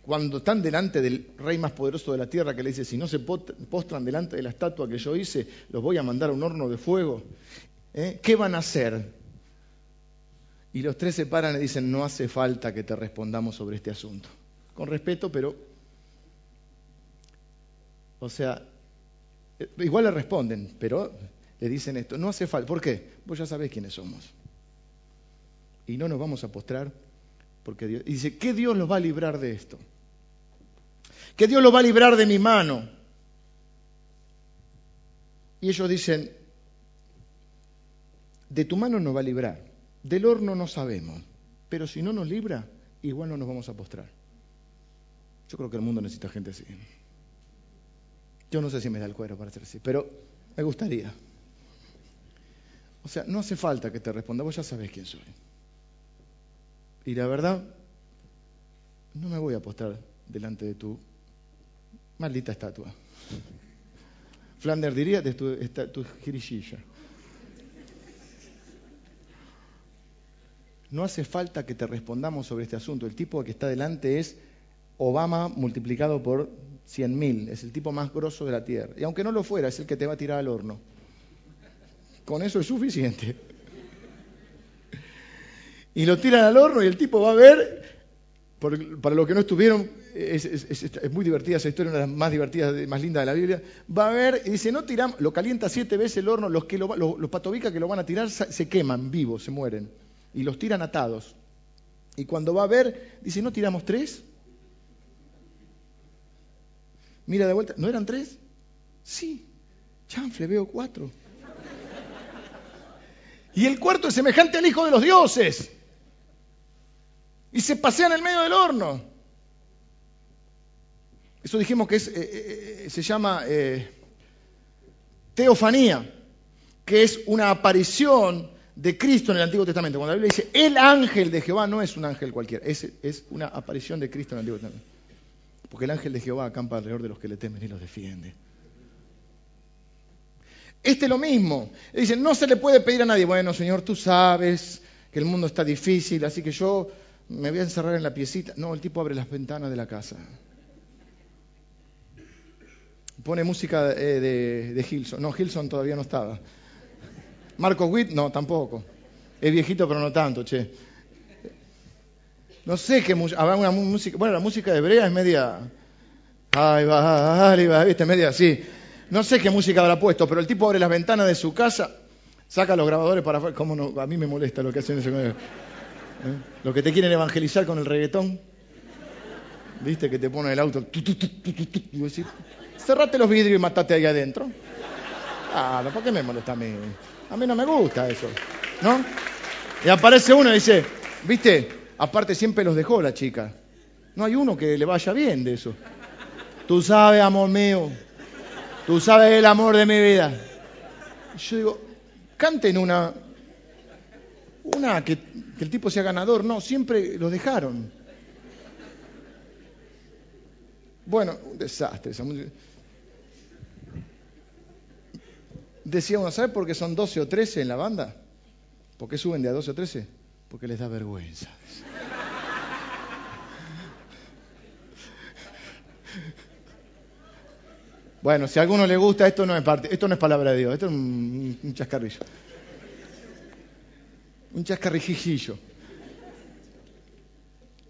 cuando están delante del rey más poderoso de la tierra, que le dice, si no se postran delante de la estatua que yo hice, los voy a mandar a un horno de fuego, ¿eh? ¿qué van a hacer? Y los tres se paran y dicen, no hace falta que te respondamos sobre este asunto. Con respeto, pero o sea, eh, igual le responden, pero le dicen esto, no hace falta. ¿Por qué? Vos ya sabés quiénes somos. Y no nos vamos a postrar porque Dios... Y dice, ¿qué Dios los va a librar de esto? ¿Qué Dios los va a librar de mi mano? Y ellos dicen, de tu mano nos va a librar, del horno no sabemos. pero si no nos libra, igual no nos vamos a postrar. Yo creo que el mundo necesita gente así. Yo no sé si me da el cuero para ser así, pero me gustaría. O sea, no hace falta que te responda, vos ya sabés quién soy. Y la verdad, no me voy a postrar delante de tu maldita estatua. Flanders diría de tu, tu No hace falta que te respondamos sobre este asunto. El tipo que está delante es Obama multiplicado por 100.000. Es el tipo más grosso de la Tierra. Y aunque no lo fuera, es el que te va a tirar al horno. Con eso es suficiente. Y lo tiran al horno y el tipo va a ver, para los que no estuvieron, es, muy divertida esa historia, una de las más divertidas, más lindas de la Biblia. Va a ver y dice, no tiramos, lo calienta siete veces el horno, los, que los, los patobicas que lo van a tirar se queman vivos, se mueren y los tiran atados. Y cuando va a ver, dice, ¿no tiramos tres? Mira de vuelta, ¿no eran tres? Sí, chanfle, veo cuatro. Y el cuarto es semejante al Hijo de los Dioses. Y se pasea en el medio del horno. Eso dijimos que eh, eh, eh, se llama teofanía, que es una aparición de Cristo en el Antiguo Testamento. Cuando la Biblia dice el ángel de Jehová, no es un ángel cualquiera, es, es una aparición de Cristo en el Antiguo Testamento. Porque el ángel de Jehová acampa alrededor de los que le temen y los defiende. Este es lo mismo. Dice, no se le puede pedir a nadie, bueno, Señor, tú sabes que el mundo está difícil, así que yo me voy a encerrar en la piecita. No, el tipo abre las ventanas de la casa. Pone música eh, de, de Hilson. No, Hilson todavía no estaba. Marco Witt, no, tampoco. Es viejito, pero no tanto, che. No sé qué. Habrá una música. Bueno, la música hebrea es media. Ay, va, ay, va, viste, media así. No sé qué música habrá puesto, pero el tipo abre las ventanas de su casa, saca los grabadores para. ¿Cómo no? A mí me molesta lo que hacen ese. ¿Eh? Lo que te quieren evangelizar con el reggaetón. ¿Viste? Que te pone el auto. Y vos decís, cerrate los vidrios y matate ahí adentro. Ah, ¿por qué me molesta a mí? A mí no me gusta eso, ¿no? Y aparece uno y dice, viste, aparte siempre los dejó la chica. No hay uno que le vaya bien de eso. Tú sabes, amor mío, tú sabes el amor de mi vida. yo digo, canten una, una que, el tipo sea ganador. No, siempre los dejaron. Bueno, un desastre esa. Decía uno, ¿sabe por qué son 12 o 13 en la banda? ¿Por qué suben de a 12 o 13? Porque les da vergüenza. Bueno, si a alguno le gusta, esto no es parte, esto no es palabra de Dios, esto es un, chascarrillo. Un chascarrijillo.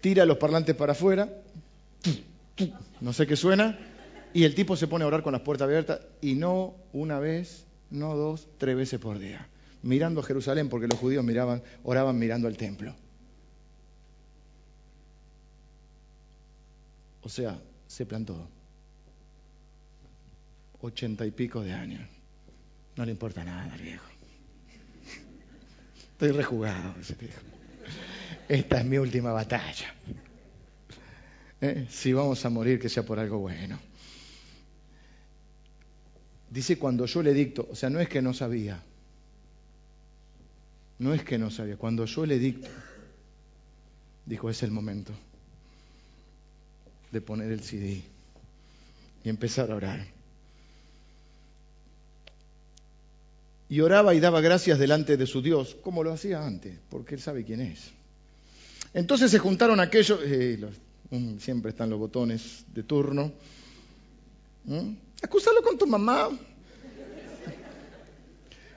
Tira los parlantes para afuera, no sé qué suena, y el tipo se pone a orar con las puertas abiertas, y no una vez, no dos, tres veces por día, mirando a Jerusalén, porque los judíos miraban, oraban mirando al templo. O sea, se plantó. Ochenta y pico de años. No le importa nada viejo. Estoy rejugado, viejo. Esta es mi última batalla. ¿Eh? Si vamos a morir, que sea por algo bueno. Dice cuando yo le dicto, o sea, no es que no sabía, no es que no sabía, cuando yo le dicto, dijo, es el momento de poner el CD y empezar a orar. Y oraba y daba gracias delante de su Dios, como lo hacía antes, porque él sabe quién es. Entonces se juntaron aquellos, eh, siempre están los botones de turno, acúsalo con tu mamá.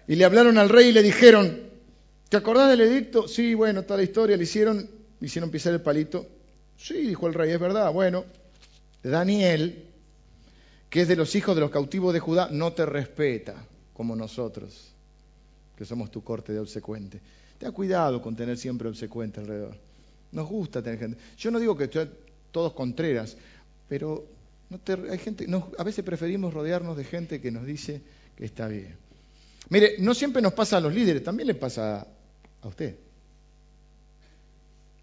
Y le hablaron al rey y le dijeron, ¿te acordás del edicto? Sí, bueno, toda la historia, le hicieron, hicieron pisar el palito. Sí, dijo el rey, es verdad. Bueno, Daniel, que es de los hijos de los cautivos de Judá, no te respeta como nosotros, que somos tu corte de obsecuente. Ten cuidado con tener siempre obsecuente alrededor. Nos gusta tener gente. Yo no digo que todos contreras, pero hay gente, a veces preferimos rodearnos de gente que nos dice que está bien. Mire, no siempre nos pasa a los líderes, también le pasa a usted.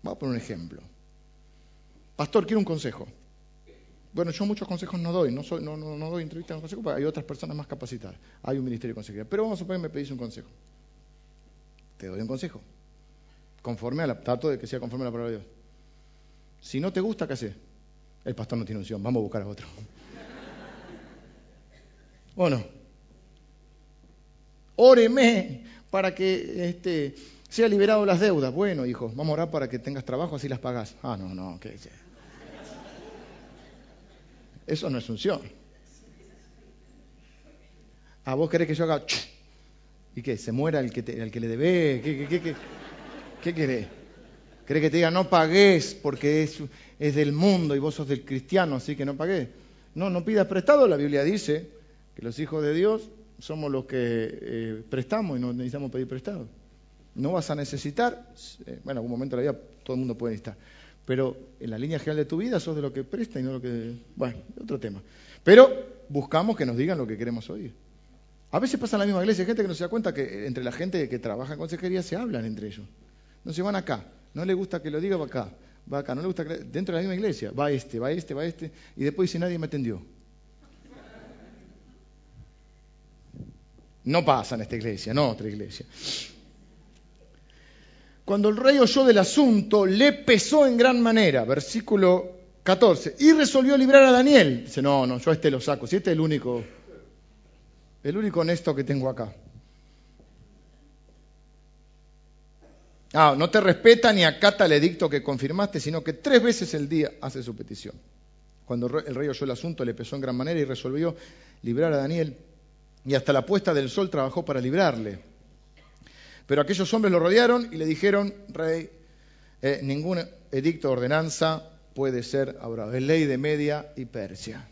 Vamos a poner un ejemplo. Pastor, quiero un consejo. Bueno, yo muchos consejos no doy, no, no, no, doy entrevistas en consejo porque hay otras personas más capacitadas. Hay un ministerio de consejería. Pero vamos a suponer que me pedís un consejo. Te doy un consejo. Conforme a la, trato de que sea conforme a la palabra de Dios. Si no te gusta, ¿qué haces? El pastor no tiene unción, vamos a buscar a otro. ¿O no? Óreme para que este, sea liberado las deudas. Bueno, hijo, vamos a orar para que tengas trabajo, así las pagas. Ah, no, no, ¿qué Eso no es unción. ¿A vos querés que yo haga... ¿Y qué? ¿Se muera el que, el que le debe? ¿Qué, qué, qué, querés? ¿Querés que te diga no pagues porque es, del mundo y vos sos del cristiano, así que no pagués? No, no pidas prestado. La Biblia dice que los hijos de Dios somos los que eh, prestamos y no necesitamos pedir prestado. No vas a necesitar, eh, bueno, en algún momento de la vida todo el mundo puede necesitar, pero en la línea general de tu vida sos de lo que presta y no lo que... Bueno, otro tema. Pero buscamos que nos digan lo que queremos oír. A veces pasa en la misma iglesia, hay gente que no se da cuenta que entre la gente que trabaja en consejería se hablan entre ellos. No se van acá, no le gusta que lo diga, va acá, va acá, no le gusta que... Dentro de la misma iglesia, va este, va este, va este, y después dice nadie me atendió. No pasa en esta iglesia, no otra iglesia. Cuando el rey oyó del asunto, le pesó en gran manera, versículo 14, y resolvió librar a Daniel. Dice, no, no, yo este lo saco, si este es el único, el único honesto que tengo acá. Ah, no te respeta ni acata el edicto que confirmaste, sino que tres veces el día hace su petición. Cuando el rey oyó el asunto, le pesó en gran manera y resolvió librar a Daniel y hasta la puesta del sol trabajó para librarle. Pero aquellos hombres lo rodearon y le dijeron, rey, eh, ningún edicto o ordenanza puede ser abrogado. Es ley de Media y Persia.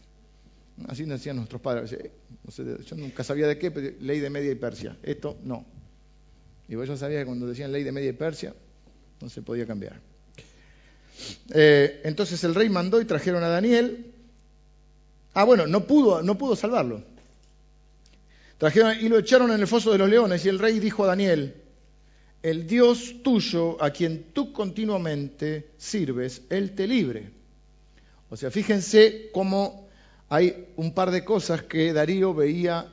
Así decían nuestros padres. yo nunca sabía de qué, pero ley de Media y Persia. Esto no. Y yo sabía que cuando decían ley de Media y Persia, no se podía cambiar. Eh, entonces el rey mandó y trajeron a Daniel. Ah, bueno, no pudo, no pudo salvarlo. Trajeron y lo echaron en el foso de los leones y el rey dijo a Daniel, el Dios tuyo a quien tú continuamente sirves, Él te libre. O sea, fíjense cómo hay un par de cosas que Darío veía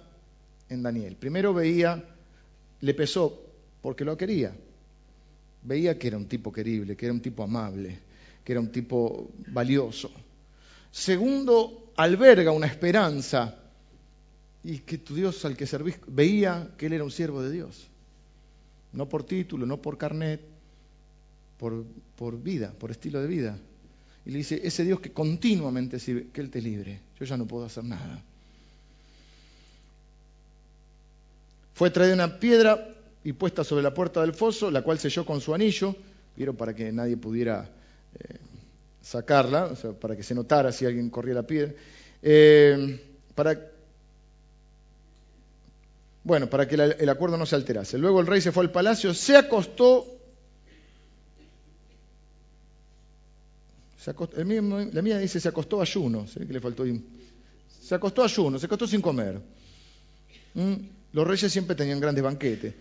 en Daniel. Primero veía, le pesó porque lo quería. Veía que era un tipo querible, que era un tipo amable, que era un tipo valioso. Segundo, alberga una esperanza y que tu Dios al que servís veía que él era un siervo de Dios. No por título, no por carnet, por, por vida, por estilo de vida. Y le dice, ese Dios que continuamente sirve, que Él te libre. Yo ya no puedo hacer nada. Fue traída una piedra y puesta sobre la puerta del foso, la cual selló con su anillo, vieron para que nadie pudiera eh, sacarla, para que se notara si alguien corría la piedra. Eh, para bueno, para que el acuerdo no se alterase. Luego el rey se fue al palacio, se acostó. Se acostó la mía dice se acostó ayuno, ¿sí? que le faltó. Se acostó ayuno, se acostó sin comer. ¿Mm? Los reyes siempre tenían grandes banquetes.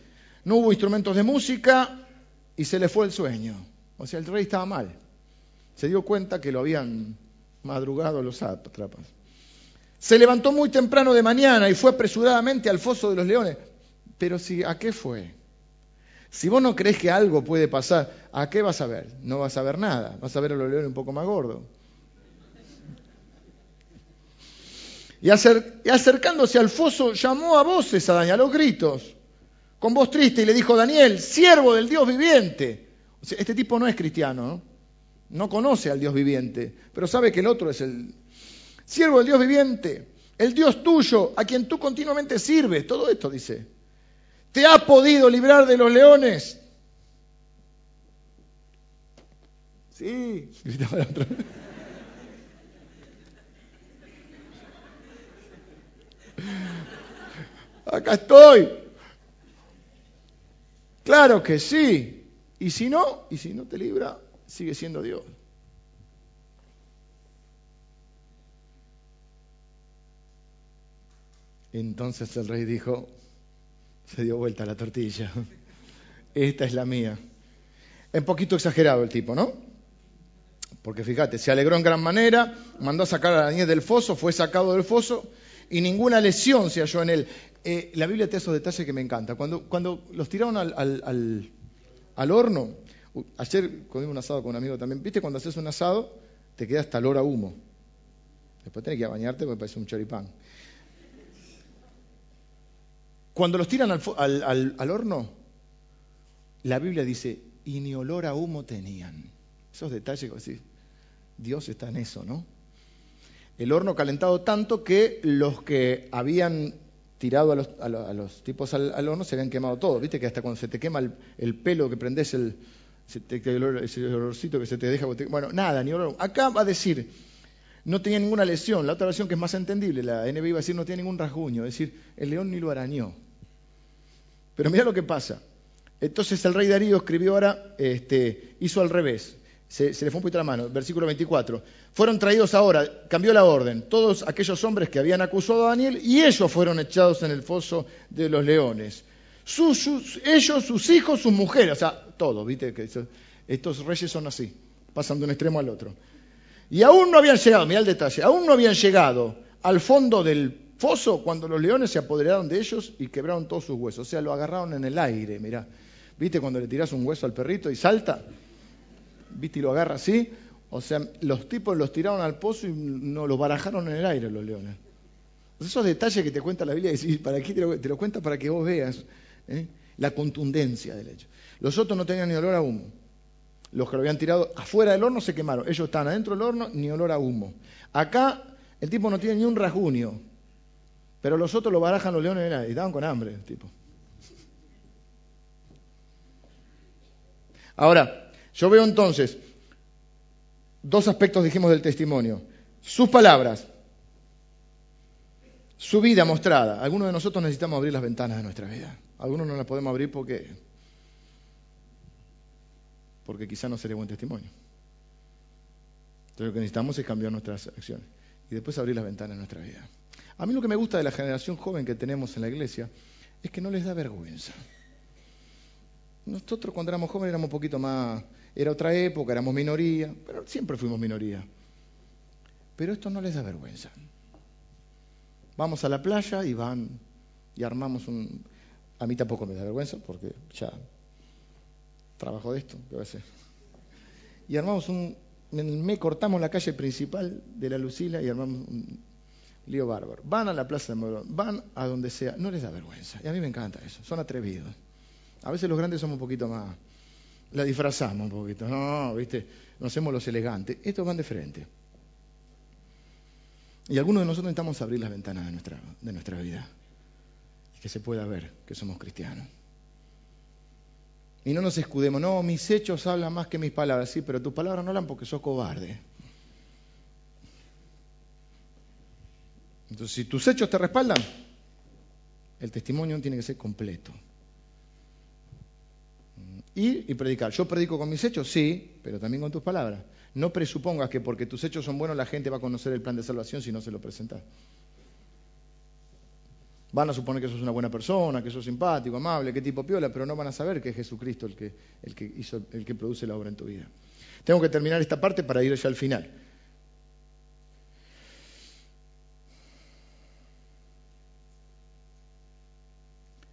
No hubo instrumentos de música y se le fue el sueño. O sea, el rey estaba mal. Se dio cuenta que lo habían madrugado los atrapas. Se levantó muy temprano de mañana y fue apresuradamente al foso de los leones. Pero si, ¿a qué fue? Si vos no crees que algo puede pasar, ¿a qué vas a ver? No vas a ver nada, vas a ver a los leones un poco más gordos. Y, acercándose al foso, llamó a voces a Daniel, a los gritos, con voz triste, y le dijo, Daniel, siervo del Dios viviente. este tipo no es cristiano, ¿no? no conoce al Dios viviente, pero sabe que el otro es el, siervo del Dios viviente, el Dios tuyo, a quien tú continuamente sirves. Todo esto dice. ¿Te ha podido librar de los leones? Sí, gritaba la otra. Acá estoy. Claro que sí. Y si no, y si no te libra, sigue siendo Dios. Entonces el rey dijo, se dio vuelta la tortilla, esta es la mía. Un poquito exagerado el tipo, ¿no? Porque fíjate, se alegró en gran manera, mandó a sacar a Daniel del foso, fue sacado del foso y ninguna lesión se halló en él. Eh, la Biblia tiene esos detalles que me encanta. Cuando, cuando los tiraron al, al, al, horno, ayer comí un asado con un amigo también, ¿viste? Cuando haces un asado, te queda hasta olor a humo. Después tenés que bañarte porque parece un choripán. Cuando los tiran al, horno, la Biblia dice, y ni olor a humo tenían. Esos detalles, Dios está en eso, ¿no? El horno calentado tanto que los que habían tirado a los, tipos al, horno se habían quemado todos. Viste que hasta cuando se te quema el, pelo que prendes el, ese olorcito que se te deja. Bueno, nada, ni olor. Acá va a decir, no tenía ninguna lesión. La otra versión que es más entendible, la NB iba a decir, no tiene ningún rasguño. Es decir, el león ni lo arañó. Pero mira lo que pasa. Entonces el rey Darío escribió ahora, este, hizo al revés. Se, le fue un poquito la mano. Versículo 24. Fueron traídos ahora, cambió la orden, todos aquellos hombres que habían acusado a Daniel y ellos fueron echados en el foso de los leones. ellos, sus hijos, sus mujeres, o sea, todos, ¿viste? Que estos reyes son así, pasan de un extremo al otro. Y aún no habían llegado, mira el detalle, aún no habían llegado al fondo del foso cuando los leones se apoderaron de ellos y quebraron todos sus huesos. O sea, lo agarraron en el aire, mirá. ¿Viste cuando le tiras un hueso al perrito y salta? ¿Viste y lo agarra así? O sea, los tipos los tiraron al pozo y no los barajaron en el aire los leones. esos detalles que te cuenta la Biblia, ¿para qué te lo, te cuenta? Para que vos veas ¿eh? la contundencia del hecho. Los otros no tenían ni olor a humo. Los que lo habían tirado afuera del horno se quemaron. Ellos estaban adentro del horno, ni olor a humo. Acá el tipo no tiene ni un rasguño. Pero los otros lo barajan los leones. Y estaban con hambre, el tipo. Ahora, yo veo entonces dos aspectos, dijimos, del testimonio. Sus palabras, su vida mostrada. Algunos de nosotros necesitamos abrir las ventanas de nuestra vida. Algunos no las podemos abrir porque, porque quizá no sería buen testimonio. Entonces lo que necesitamos es cambiar nuestras acciones y después abrir las ventanas de nuestra vida. A mí lo que me gusta de la generación joven que tenemos en la iglesia es que no les da vergüenza. Nosotros cuando éramos jóvenes éramos un poquito más, era otra época, éramos minoría, pero siempre fuimos minoría. Pero esto no les da vergüenza. Vamos a la playa y van y armamos un... A mí tampoco me da vergüenza porque ya trabajo de esto, ¿qué va a ser? Y armamos un... Me cortamos la calle principal de la Lucila y armamos un lío bárbaro. Van a la Plaza de Morón, van a donde sea, no les da vergüenza. Y a mí me encanta eso, son atrevidos. A veces los grandes somos un poquito más, la disfrazamos un poquito, no, viste, nos hacemos los elegantes. Estos van de frente. Y algunos de nosotros necesitamos abrir las ventanas de nuestra, de nuestra vida y que se pueda ver que somos cristianos. Y no nos escudemos, no, mis hechos hablan más que mis palabras, sí, pero tus palabras no hablan porque sos cobarde. Entonces, si tus hechos te respaldan, el testimonio tiene que ser completo y predicar. ¿Yo predico con mis hechos? Sí, pero también con tus palabras. No presupongas que porque tus hechos son buenos la gente va a conocer el plan de salvación si no se lo presentas. Van a suponer que sos una buena persona, que sos simpático, amable, qué tipo piola, pero no van a saber que es Jesucristo el que, el que, hizo, el que produce la obra en tu vida. Tengo que terminar esta parte para ir ya al final.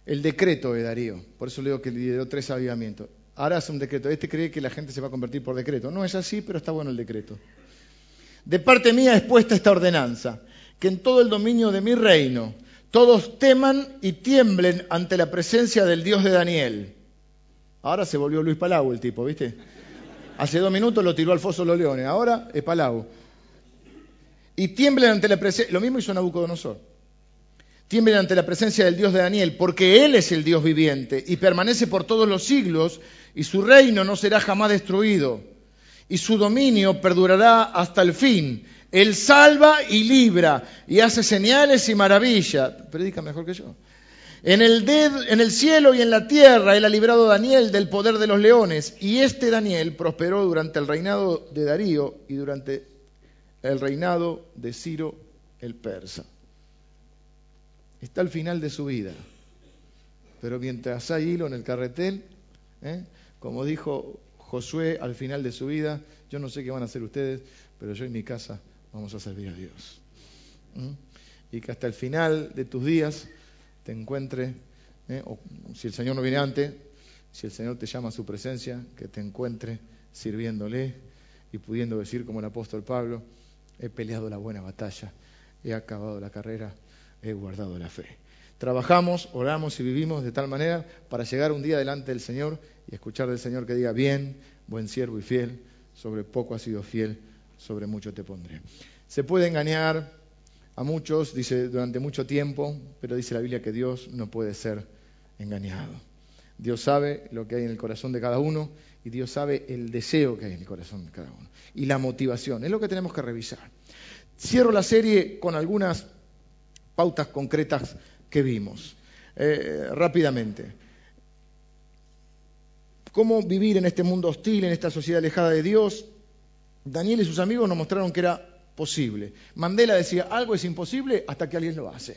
El decreto de Darío. Por eso le digo que lideró tres avivamientos. Ahora hace un decreto. Este cree que la gente se va a convertir por decreto. No es así, pero está bueno el decreto. De parte mía es puesta esta ordenanza, que en todo el dominio de mi reino todos teman y tiemblen ante la presencia del Dios de Daniel. Ahora se volvió Luis Palau el tipo, ¿viste? Hace dos minutos lo tiró al foso de los leones, ahora es Palau. Y tiemblen ante la presencia, lo mismo hizo Nabucodonosor tiemblen ante la presencia del Dios de Daniel, porque Él es el Dios viviente y permanece por todos los siglos, y su reino no será jamás destruido, y su dominio perdurará hasta el fin. Él salva y libra, y hace señales y maravillas. Predica mejor que yo. En el, en el cielo y en la tierra Él ha librado a Daniel del poder de los leones, y este Daniel prosperó durante el reinado de Darío y durante el reinado de Ciro el persa está al final de su vida. Pero mientras hay hilo en el carretel, ¿eh? como dijo Josué al final de su vida, yo no sé qué van a hacer ustedes, pero yo en mi casa vamos a servir a Dios. Y que hasta el final de tus días te encuentre, ¿eh? o si el Señor no viene antes, si el Señor te llama a su presencia, que te encuentre sirviéndole y pudiendo decir como el apóstol Pablo, he peleado la buena batalla, he acabado la carrera, he guardado la fe. Trabajamos, oramos y vivimos de tal manera para llegar un día delante del Señor y escuchar del Señor que diga, bien, buen siervo y fiel, sobre poco has sido fiel, sobre mucho te pondré. Se puede engañar a muchos, dice, durante mucho tiempo, pero dice la Biblia que Dios no puede ser engañado. Dios sabe lo que hay en el corazón de cada uno y Dios sabe el deseo que hay en el corazón de cada uno y la motivación. Es lo que tenemos que revisar. Cierro la serie con algunas pautas concretas que vimos. Eh, rápidamente. ¿Cómo vivir en este mundo hostil, en esta sociedad alejada de Dios? Daniel y sus amigos nos mostraron que era posible. Mandela decía, algo es imposible hasta que alguien lo hace.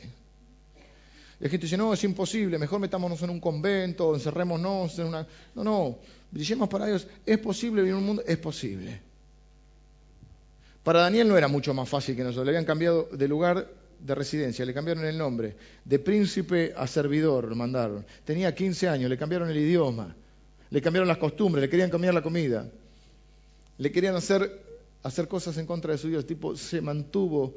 La gente dice, no, es imposible, mejor metámonos en un convento, encerrémonos en una... No, no, brillemos para Dios. ¿Es posible vivir en un mundo? Es posible. Para Daniel no era mucho más fácil que nosotros. Le habían cambiado de lugar de residencia, le cambiaron el nombre. De príncipe a servidor lo mandaron. Tenía 15 años, le cambiaron el idioma. Le cambiaron las costumbres, le querían cambiar la comida. Le querían hacer, hacer cosas en contra de su Dios. El tipo se mantuvo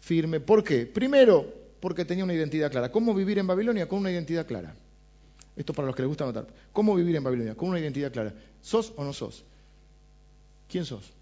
firme. ¿Por qué? Primero, porque tenía una identidad clara. ¿Cómo vivir en Babilonia? Con una identidad clara. Esto para los que les gusta notar. ¿Cómo vivir en Babilonia? Con una identidad clara. ¿Sos o no sos? ¿Quién sos?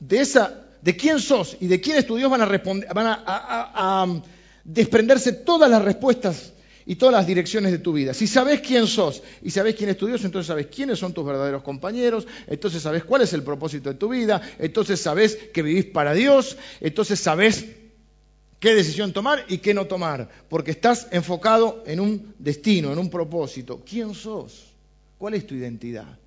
de esa, de quién sos y de quién es tu Dios van a um, desprenderse todas las respuestas y todas las direcciones de tu vida. Si sabes quién sos y sabes quién es tu Dios, entonces sabes quiénes son tus verdaderos compañeros, entonces sabes cuál es el propósito de tu vida, entonces sabes que vivís para Dios, entonces sabes qué decisión tomar y qué no tomar, porque estás enfocado en un destino, en un propósito. ¿Quién sos? ¿Cuál es tu identidad?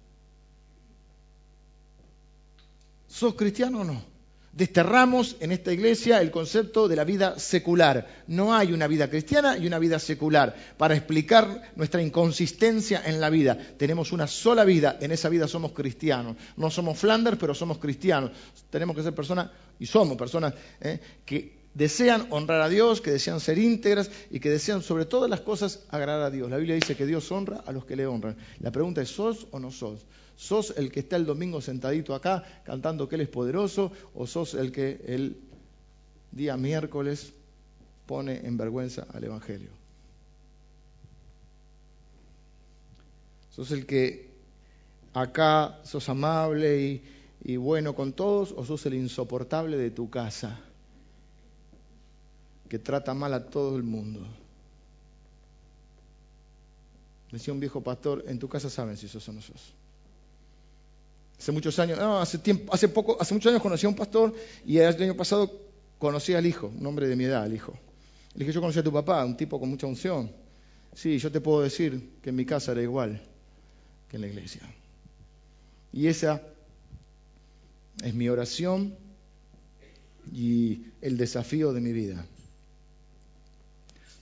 ¿Sos cristiano o no? Desterramos en esta iglesia el concepto de la vida secular. No hay una vida cristiana y una vida secular. Para explicar nuestra inconsistencia en la vida, tenemos una sola vida, en esa vida somos cristianos. No somos Flanders, pero somos cristianos. Tenemos que ser personas, y somos personas, eh, que desean honrar a Dios, que desean ser íntegras y que desean sobre todas las cosas agradar a Dios. La Biblia dice que Dios honra a los que le honran. La pregunta es, ¿sos o no sos? ¿Sos el que está el domingo sentadito acá cantando que Él es poderoso o sos el que el día miércoles pone en vergüenza al Evangelio? ¿Sos el que acá sos amable y, bueno con todos o sos el insoportable de tu casa que trata mal a todo el mundo? Decía un viejo pastor, en tu casa saben si sos o no sos. Hace muchos años, no, hace tiempo, hace poco, hace muchos años conocí a un pastor y el año pasado conocí al hijo, un hombre de mi edad, al hijo. Le dije, yo conocí a tu papá, un tipo con mucha unción. Sí, yo te puedo decir que en mi casa era igual que en la iglesia. Y esa es mi oración y el desafío de mi vida.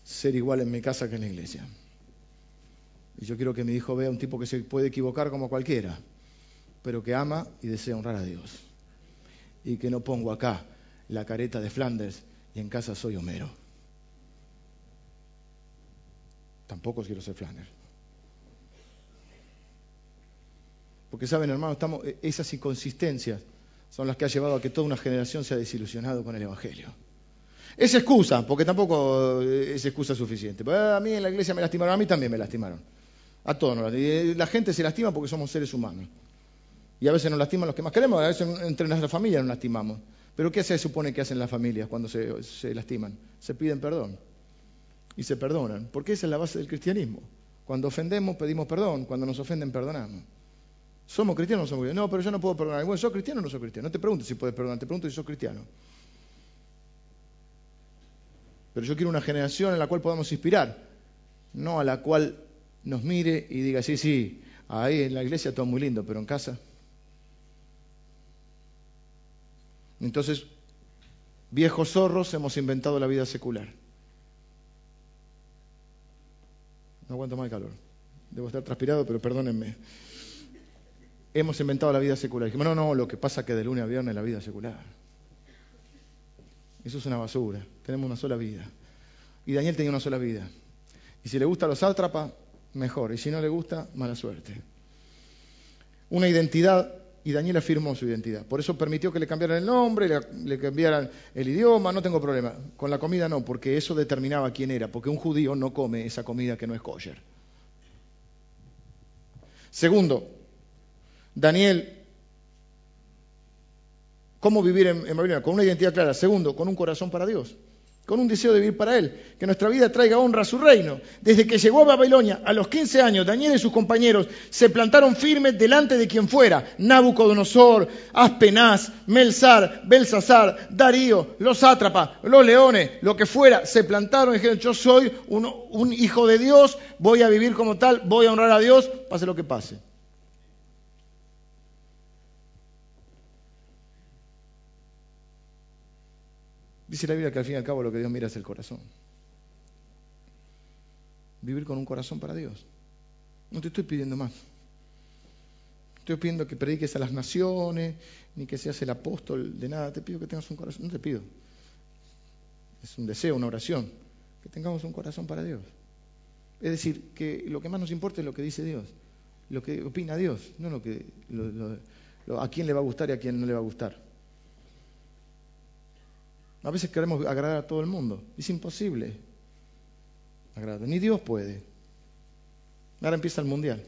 Ser igual en mi casa que en la iglesia. Y yo quiero que mi hijo vea un tipo que se puede equivocar como cualquiera, pero que ama y desea honrar a Dios. Y que no pongo acá la careta de Flanders y en casa soy Homero. Tampoco quiero ser Flanders. Porque saben, hermanos, estamos, e-, esas inconsistencias son las que ha llevado a que toda una generación se ha desilusionado con el Evangelio. Es excusa, porque tampoco eh, es excusa suficiente. Ah, a mí en la iglesia me lastimaron, a mí también me lastimaron. A todos. La gente se lastima porque somos seres humanos. Y a veces nos lastiman los que más queremos, a veces entre nuestra familia nos lastimamos. Pero ¿qué se supone que hacen las familias cuando se, lastiman? Se piden perdón y se perdonan, porque esa es la base del cristianismo. Cuando ofendemos pedimos perdón, cuando nos ofenden perdonamos. ¿Somos cristianos o no somos cristianos? No, pero yo no puedo perdonar. Bueno, ¿sos cristiano o no sos cristiano? No te preguntes si puedes perdonar, te pregunto si sos cristiano. Pero yo quiero una generación en la cual podamos inspirar, no a la cual nos mire y diga, sí, sí, ahí en la iglesia todo muy lindo, pero en casa Entonces, viejos zorros hemos inventado la vida secular. No aguanto más el calor. debo estar transpirado, pero perdónenme. Hemos inventado la vida secular. Dijimos, no, no, lo que pasa es que de lunes a viernes la vida secular. Eso es una basura. Tenemos una sola vida. Y Daniel tenía una sola vida. Y si le gusta a los sátrapas, mejor. Y si no le gusta, mala suerte. Una identidad, y Daniel afirmó su identidad. Por eso permitió que le cambiaran el nombre, le, le cambiaran el idioma, no tengo problema. Con la comida no, porque eso determinaba quién era. Porque un judío no come esa comida que no es kosher. Segundo, Daniel ¿Cómo vivir en, Babilonia? Con una identidad clara. Segundo, con un corazón para Dios. Con un deseo de vivir para Él. Que nuestra vida traiga honra a su reino. Desde que llegó a Babilonia, a los 15 años, Daniel y sus compañeros se plantaron firmes delante de quien fuera. Nabucodonosor, Aspenaz, Melzar, Belsasar, Darío, los sátrapas, los leones, lo que fuera. Se plantaron y dijeron, yo soy un hijo de Dios, voy a vivir como tal, voy a honrar a Dios, pase lo que pase. Dice la Biblia que al fin y al cabo lo que Dios mira es el corazón. Vivir con un corazón para Dios. No te estoy pidiendo más. Estoy pidiendo que prediques a las naciones, ni que seas el apóstol de nada. Te pido que tengas un corazón. No te pido. Es un deseo, una oración. Que tengamos un corazón para Dios. Es decir, que lo que más nos importa es lo que dice Dios, lo que opina Dios, no lo que a quién le va a gustar y a quién no le va a gustar. A veces queremos agradar a todo el mundo. Es imposible. Agradar. Ni Dios puede. Ahora empieza el mundial.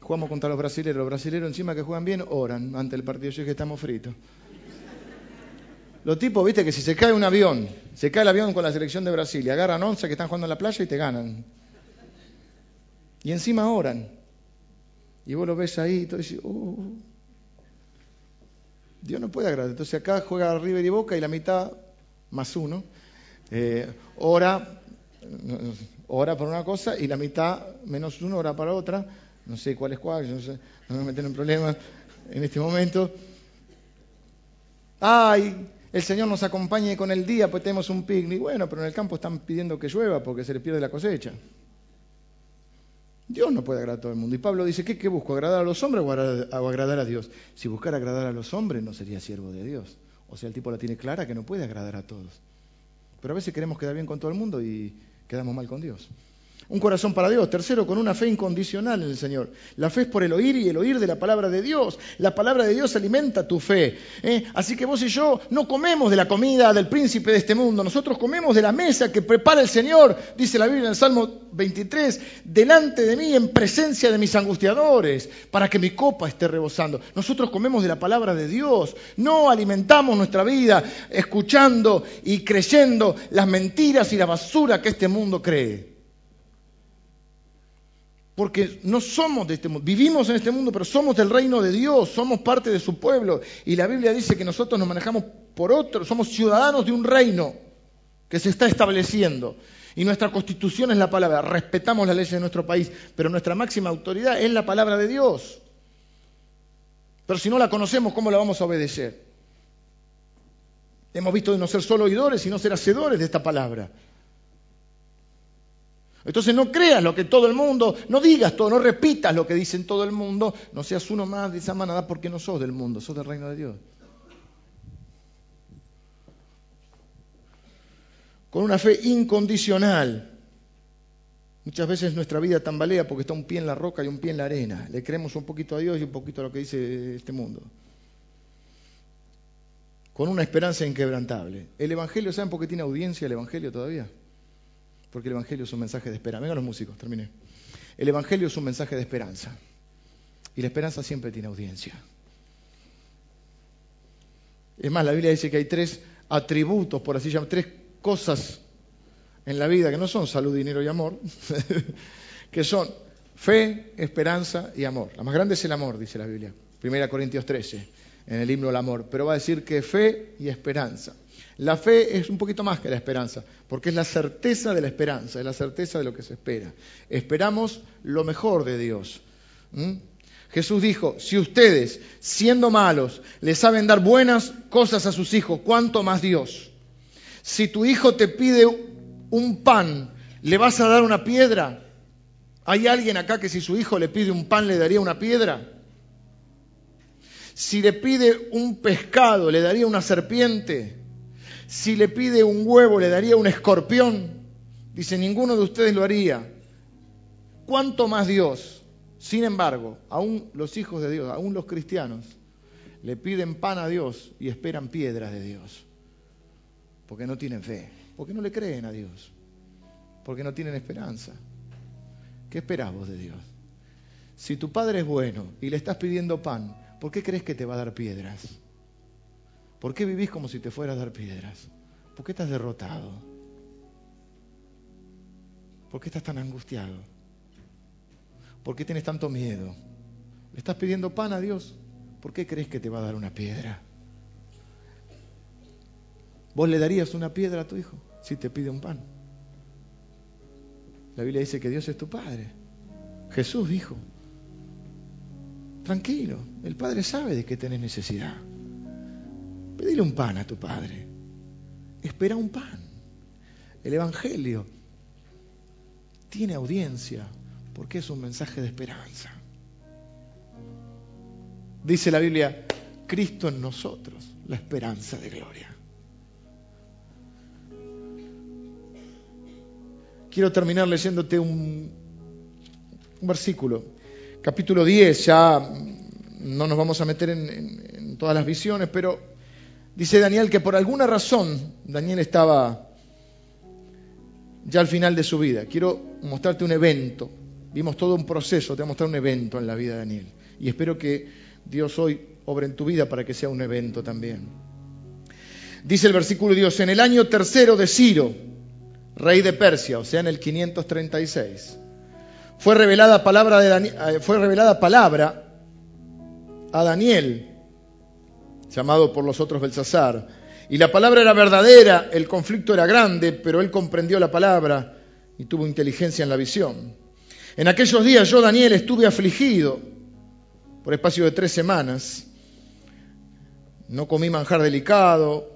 Jugamos contra los brasileños. Los brasileños encima que juegan bien, oran ante el partido. Yo que estamos fritos. Los tipos, viste, que si se cae un avión, se cae el avión con la selección de Brasil y agarran 11 que están jugando en la playa y te ganan. Y encima oran. Y vos lo ves ahí y todo dices, oh, Dios no puede agradar. Entonces acá juega River y Boca y la mitad más uno. Eh, ora, ora por una cosa y la mitad menos uno ora para otra. No sé cuál es cuál, no, sé, no me meten en problemas en este momento. Ay, el Señor nos acompañe con el día, pues tenemos un picnic. Bueno, pero en el campo están pidiendo que llueva porque se les pierde la cosecha. Dios no puede agradar a todo el mundo. Y Pablo dice, ¿qué, busco? ¿Agradar a los hombres o agradar a Dios? Si buscara agradar a los hombres, no sería siervo de Dios. O sea, el tipo la tiene clara que no puede agradar a todos. Pero a veces queremos quedar bien con todo el mundo y quedamos mal con Dios. Un corazón para Dios. Tercero, con una fe incondicional en el Señor. La fe es por el oír y el oír de la palabra de Dios. La palabra de Dios alimenta tu fe. ¿eh? Así que vos y yo no comemos de la comida del príncipe de este mundo. Nosotros comemos de la mesa que prepara el Señor, dice la Biblia en el Salmo 23, delante de mí en presencia de mis angustiadores, para que mi copa esté rebosando. Nosotros comemos de la palabra de Dios. No alimentamos nuestra vida escuchando y creyendo las mentiras y la basura que este mundo cree. Porque no somos de este mundo, vivimos en este mundo, pero somos del reino de Dios, somos parte de su pueblo. Y la Biblia dice que nosotros nos manejamos por otro, somos ciudadanos de un reino que se está estableciendo. Y nuestra constitución es la palabra, respetamos las leyes de nuestro país, pero nuestra máxima autoridad es la palabra de Dios. Pero si no la conocemos, ¿cómo la vamos a obedecer? Hemos visto de no ser solo oidores, sino ser hacedores de esta palabra. Entonces no creas lo que todo el mundo, no digas todo, no repitas lo que dicen todo el mundo, no seas uno más de esa manada porque no sos del mundo, sos del reino de Dios. Con una fe incondicional. Muchas veces nuestra vida tambalea porque está un pie en la roca y un pie en la arena. Le creemos un poquito a Dios y un poquito a lo que dice este mundo. Con una esperanza inquebrantable. El Evangelio, ¿saben por qué tiene audiencia el Evangelio todavía? Porque el Evangelio es un mensaje de esperanza. Vengan los músicos, terminé. El Evangelio es un mensaje de esperanza. Y la esperanza siempre tiene audiencia. Es más, la Biblia dice que hay tres atributos, por así llamar, tres cosas en la vida que no son salud, dinero y amor, que son fe, esperanza y amor. La más grande es el amor, dice la Biblia. Primera Corintios 13, en el himno del amor. Pero va a decir que fe y esperanza. La fe es un poquito más que la esperanza, porque es la certeza de la esperanza, es la certeza de lo que se espera. Esperamos lo mejor de Dios. Jesús dijo, si ustedes, siendo malos, le saben dar buenas cosas a sus hijos, ¿cuánto más Dios? Si tu hijo te pide un pan, ¿le vas a dar una piedra? ¿Hay alguien acá que si su hijo le pide un pan le daría una piedra? Si le pide un pescado le daría una serpiente? Si le pide un huevo le daría un escorpión? Dice, ninguno de ustedes lo haría. ¿Cuánto más Dios? Sin embargo, aún los hijos de Dios, aún los cristianos, le piden pan a Dios y esperan piedras de Dios. Porque no tienen fe, porque no le creen a Dios, porque no tienen esperanza. ¿Qué esperás vos de Dios? Si tu padre es bueno y le estás pidiendo pan, ¿por qué crees que te va a dar piedras? ¿Por qué vivís como si te fueras a dar piedras? ¿Por qué estás derrotado? ¿Por qué estás tan angustiado? ¿Por qué tienes tanto miedo? ¿Le estás pidiendo pan a Dios? ¿por qué crees que te va a dar una piedra? ¿Vos le darías una piedra a tu hijo si te pide un pan? La Biblia dice que Dios es tu Padre. Jesús dijo, tranquilo, el Padre sabe de qué tenés necesidad. Pedile un pan a tu Padre. Espera un pan. El Evangelio tiene audiencia porque es un mensaje de esperanza. Dice la Biblia, Cristo en nosotros, la esperanza de gloria. Quiero terminar leyéndote un, versículo. Capítulo 10, ya no nos vamos a meter en, todas las visiones, pero dice Daniel que por alguna razón Daniel estaba ya al final de su vida. Quiero mostrarte un evento. Vimos todo un proceso, te voy a mostrar un evento en la vida de Daniel. Y espero que Dios hoy obra en tu vida para que sea un evento también. Dice el versículo Dios, en el año tercero de Ciro, rey de Persia, o sea, en el 536, fue revelada palabra, de eh, fue revelada palabra a Daniel, llamado por los otros Belsasar. Y la palabra era verdadera, el conflicto era grande, pero él comprendió la palabra y tuvo inteligencia en la visión. En aquellos días yo, Daniel, estuve afligido por espacio de tres semanas. No comí manjar delicado,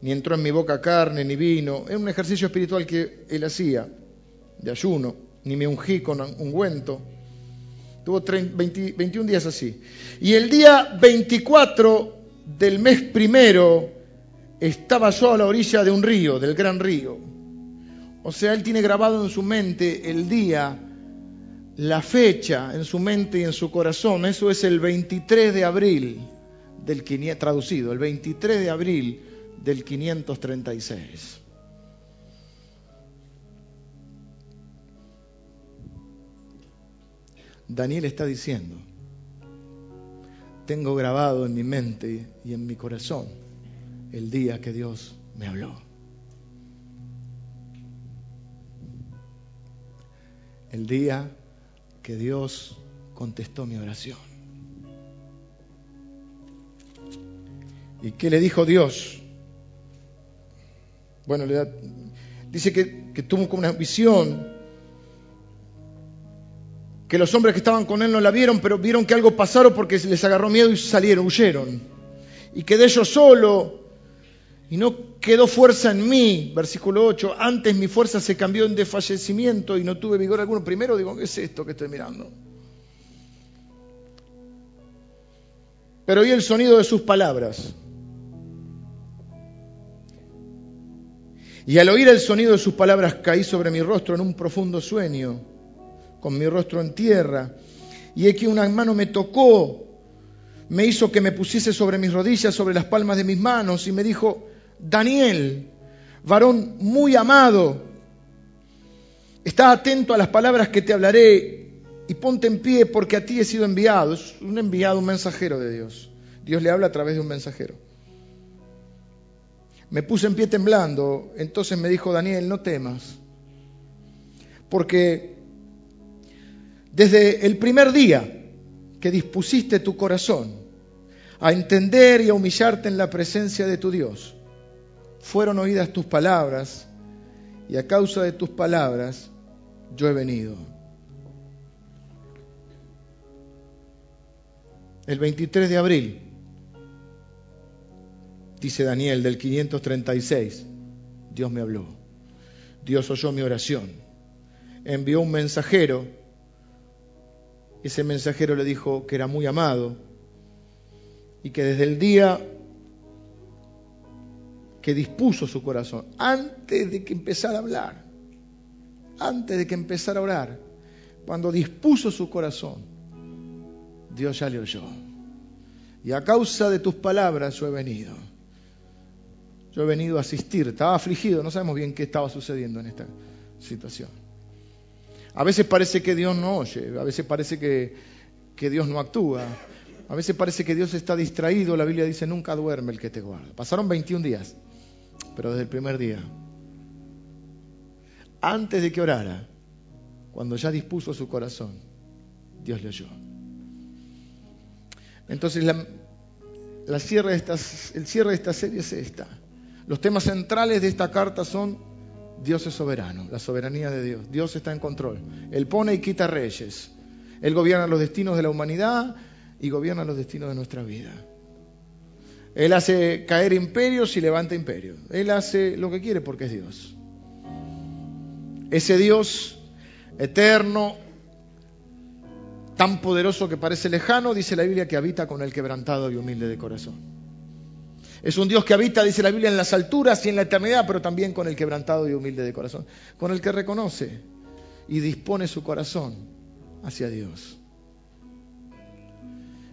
ni entró en mi boca carne ni vino. Era un ejercicio espiritual que él hacía, de ayuno, ni me ungí con ungüento. Tuvo 21 días así. Y el día 24 del mes primero estaba yo a la orilla de un río, del gran río. O sea, él tiene grabado en su mente el día la fecha en su mente y en su corazón. Eso es el 23 de abril del traducido, el 23 de abril del 536. Daniel está diciendo, tengo grabado en mi mente y en mi corazón el día que Dios me habló. El día que Dios contestó mi oración. ¿Y qué le dijo Dios? Bueno, le dice que, que tuvo como una visión, que los hombres que estaban con él no la vieron, pero vieron que algo pasaron porque les agarró miedo y salieron, huyeron. Y quedé yo solo y no quedó fuerza en mí, versículo 8, antes mi fuerza se cambió en desfallecimiento y no tuve vigor alguno. Primero digo, ¿qué es esto que estoy mirando? Pero oí el sonido de sus palabras. Y al oír el sonido de sus palabras caí sobre mi rostro en un profundo sueño, con mi rostro en tierra. Y aquí una mano me tocó, me hizo que me pusiese sobre mis rodillas, sobre las palmas de mis manos, y me dijo, Daniel, varón muy amado, está atento a las palabras que te hablaré y ponte en pie porque a ti he sido enviado. Es un enviado, un mensajero de Dios. Dios le habla a través de un mensajero. Me puse en pie temblando, entonces me dijo Daniel, no temas, porque desde el primer día que dispusiste tu corazón a entender y a humillarte en la presencia de tu Dios, fueron oídas tus palabras y a causa de tus palabras yo he venido. El 23 de abril, dice Daniel del 536, Dios me habló. Dios oyó mi oración. Envió un mensajero ese mensajero le dijo que era muy amado y que desde el día que dispuso su corazón, antes de que empezara a hablar, antes de que empezara a orar, cuando dispuso su corazón, Dios ya le oyó. Y a causa de tus palabras yo he venido. Yo he venido a asistir. Estaba afligido, no sabemos bien qué estaba sucediendo en esta situación. A veces parece que Dios no oye, a veces parece que, que Dios no actúa, a veces parece que Dios está distraído. La Biblia dice, nunca duerme el que te guarda. Pasaron 21 días, pero desde el primer día, antes de que orara, cuando ya dispuso su corazón, Dios le oyó. Entonces, la, cierre de estas, el cierre de esta serie es esta. Los temas centrales de esta carta son Dios es soberano, la soberanía de Dios. Dios está en control. Él pone y quita reyes. Él gobierna los destinos de la humanidad y gobierna los destinos de nuestra vida. Él hace caer imperios y levanta imperios. Él hace lo que quiere porque es Dios. Ese Dios eterno, tan poderoso que parece lejano, dice la Biblia que habita con el quebrantado y humilde de corazón. Es un Dios que habita, dice la Biblia, en las alturas y en la eternidad, pero también con el quebrantado y humilde de corazón, con el que reconoce y dispone su corazón hacia Dios.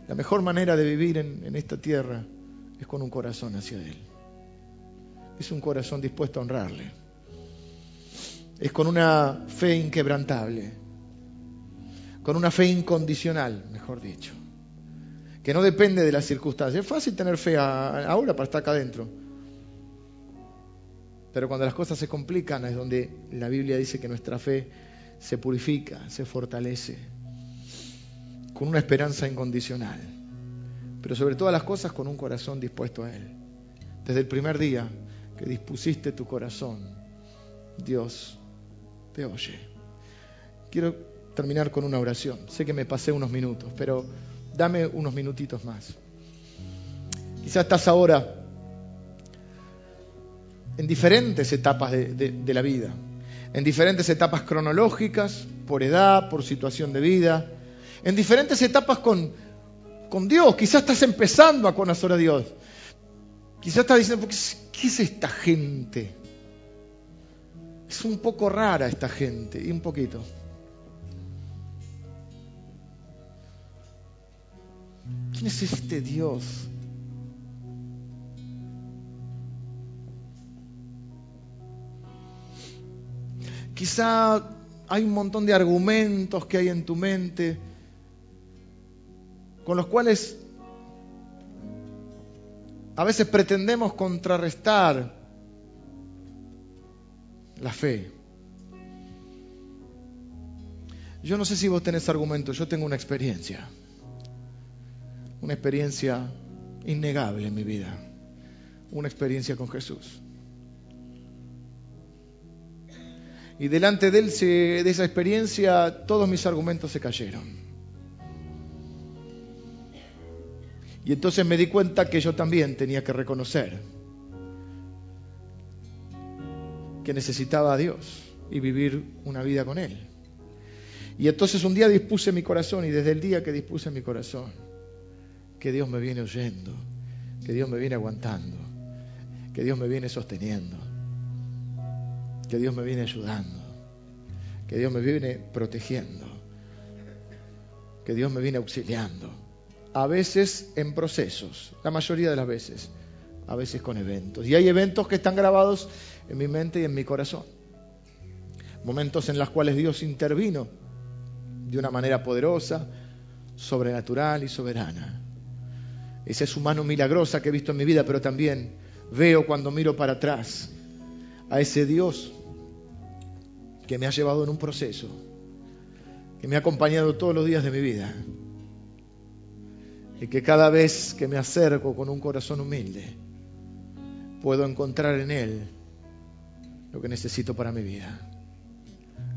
La mejor manera de vivir en, en esta tierra es con un corazón hacia Él. Es un corazón dispuesto a honrarle. Es con una fe inquebrantable con una fe incondicional, mejor dicho, que no depende de las circunstancias. Es fácil tener fe ahora para estar acá adentro, pero cuando las cosas se complican es donde la Biblia dice que nuestra fe se purifica, se fortalece, con una esperanza incondicional, pero sobre todas las cosas con un corazón dispuesto a Él. Desde el primer día que dispusiste tu corazón, Dios te oye. Quiero terminar con una oración. Sé que me pasé unos minutos, pero dame unos minutitos más. Quizás estás ahora en diferentes etapas de, la vida, en diferentes etapas cronológicas, por edad, por situación de vida, en diferentes etapas con, con Dios. Quizás estás empezando a conocer a Dios. Quizás estás diciendo, ¿qué es esta gente? Es un poco rara esta gente, y un poquito. ¿Quién es este Dios? Quizá hay un montón de argumentos que hay en tu mente con los cuales a veces pretendemos contrarrestar la fe. Yo no sé si vos tenés argumentos, yo tengo una experiencia una experiencia innegable en mi vida, una experiencia con Jesús. Y delante de él, de esa experiencia, todos mis argumentos se cayeron. Y entonces me di cuenta que yo también tenía que reconocer que necesitaba a Dios y vivir una vida con Él. Y entonces un día dispuse mi corazón y desde el día que dispuse mi corazón, que Dios me viene oyendo, que Dios me viene aguantando, que Dios me viene sosteniendo, que Dios me viene ayudando, que Dios me viene protegiendo, que Dios me viene auxiliando. A veces en procesos, la mayoría de las veces, a veces con eventos. Y hay eventos que están grabados en mi mente y en mi corazón. Momentos en los cuales Dios intervino de una manera poderosa, sobrenatural y soberana esa es su mano milagrosa que he visto en mi vida, pero también veo cuando miro para atrás a ese Dios que me ha llevado en un proceso, que me ha acompañado todos los días de mi vida y que cada vez que me acerco con un corazón humilde, puedo encontrar en Él lo que necesito para mi vida.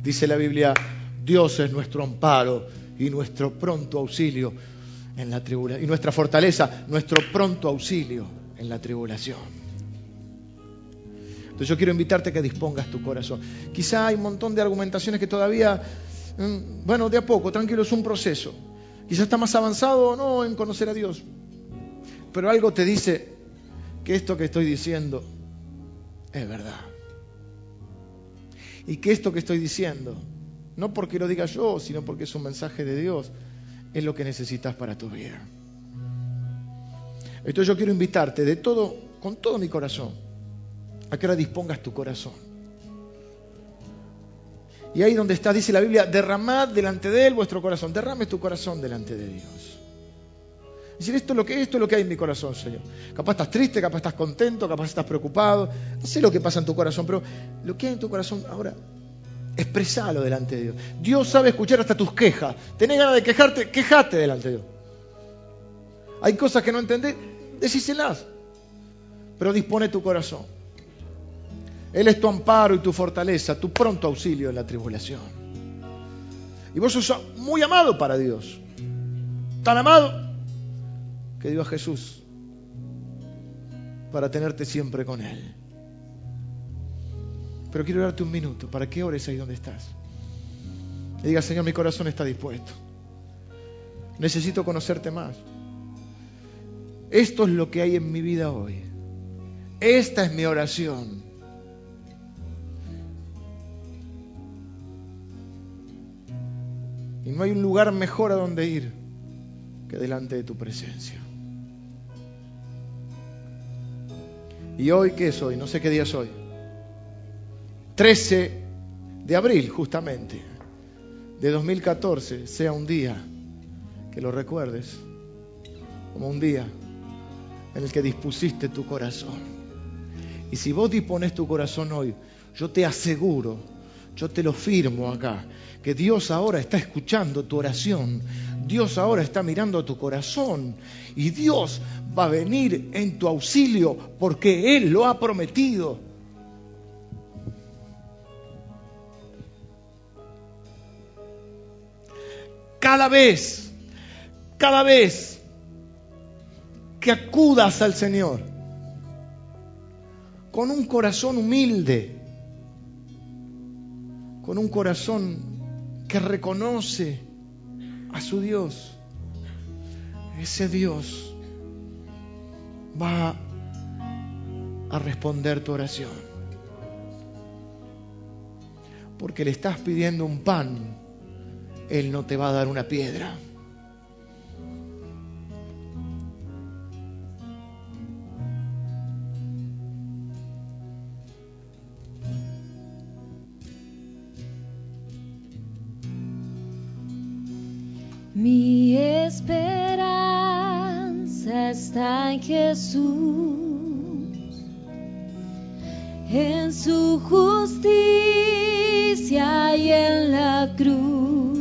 Dice la Biblia, Dios es nuestro amparo y nuestro pronto auxilio en la tribulación. Y nuestra fortaleza, nuestro pronto auxilio en la tribulación. Entonces yo quiero invitarte a que dispongas tu corazón. Quizá hay un montón de argumentaciones que todavía Mm, bueno, de a poco, tranquilo, es un proceso. Quizás está más avanzado o no en conocer a Dios. Pero algo te dice que esto que estoy diciendo es verdad. Y que esto que estoy diciendo, no porque lo diga yo, sino porque es un mensaje de Dios, es lo que necesitas para tu vida. Entonces yo quiero invitarte de todo, con todo mi corazón, a que ahora dispongas tu corazón. Y ahí donde está, dice la Biblia, derramad delante de Él vuestro corazón, derrame tu corazón delante de Dios. Decir, esto es lo que esto es lo que hay en mi corazón, Señor. Capaz estás triste, capaz estás contento, capaz estás preocupado. No sé lo que pasa en tu corazón, pero lo que hay en tu corazón ahora, expresalo delante de Dios. Dios sabe escuchar hasta tus quejas. Tenés ganas de quejarte, quejate delante de Dios. Hay cosas que no entendés, decíselas. Pero dispone tu corazón. Él es tu amparo y tu fortaleza, tu pronto auxilio en la tribulación. Y vos sos muy amado para Dios. Tan amado que dio a Jesús para tenerte siempre con Él. Pero quiero darte un minuto para que ores ahí donde estás. Y diga, Señor, mi corazón está dispuesto. Necesito conocerte más. Esto es lo que hay en mi vida hoy. Esta es mi oración. Y no hay un lugar mejor a donde ir que delante de tu presencia. ¿Y hoy qué es hoy? No sé qué día es hoy. 13 de abril, justamente, de 2014, sea un día que lo recuerdes como un día en el que dispusiste tu corazón. Y si vos dispones tu corazón hoy, yo te aseguro, yo te lo firmo acá, que Dios ahora está escuchando tu oración, Dios ahora está mirando tu corazón y Dios va a venir en tu auxilio porque Él lo ha prometido. Cada vez, cada vez que acudas al Señor con un corazón humilde, con un corazón que reconoce a su Dios, ese Dios va a responder tu oración. Porque le estás pidiendo un pan él no te va a dar una piedra. Mi esperanza está en Jesús, en su justicia y en la cruz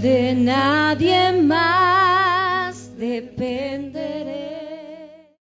de nadie más dependeré.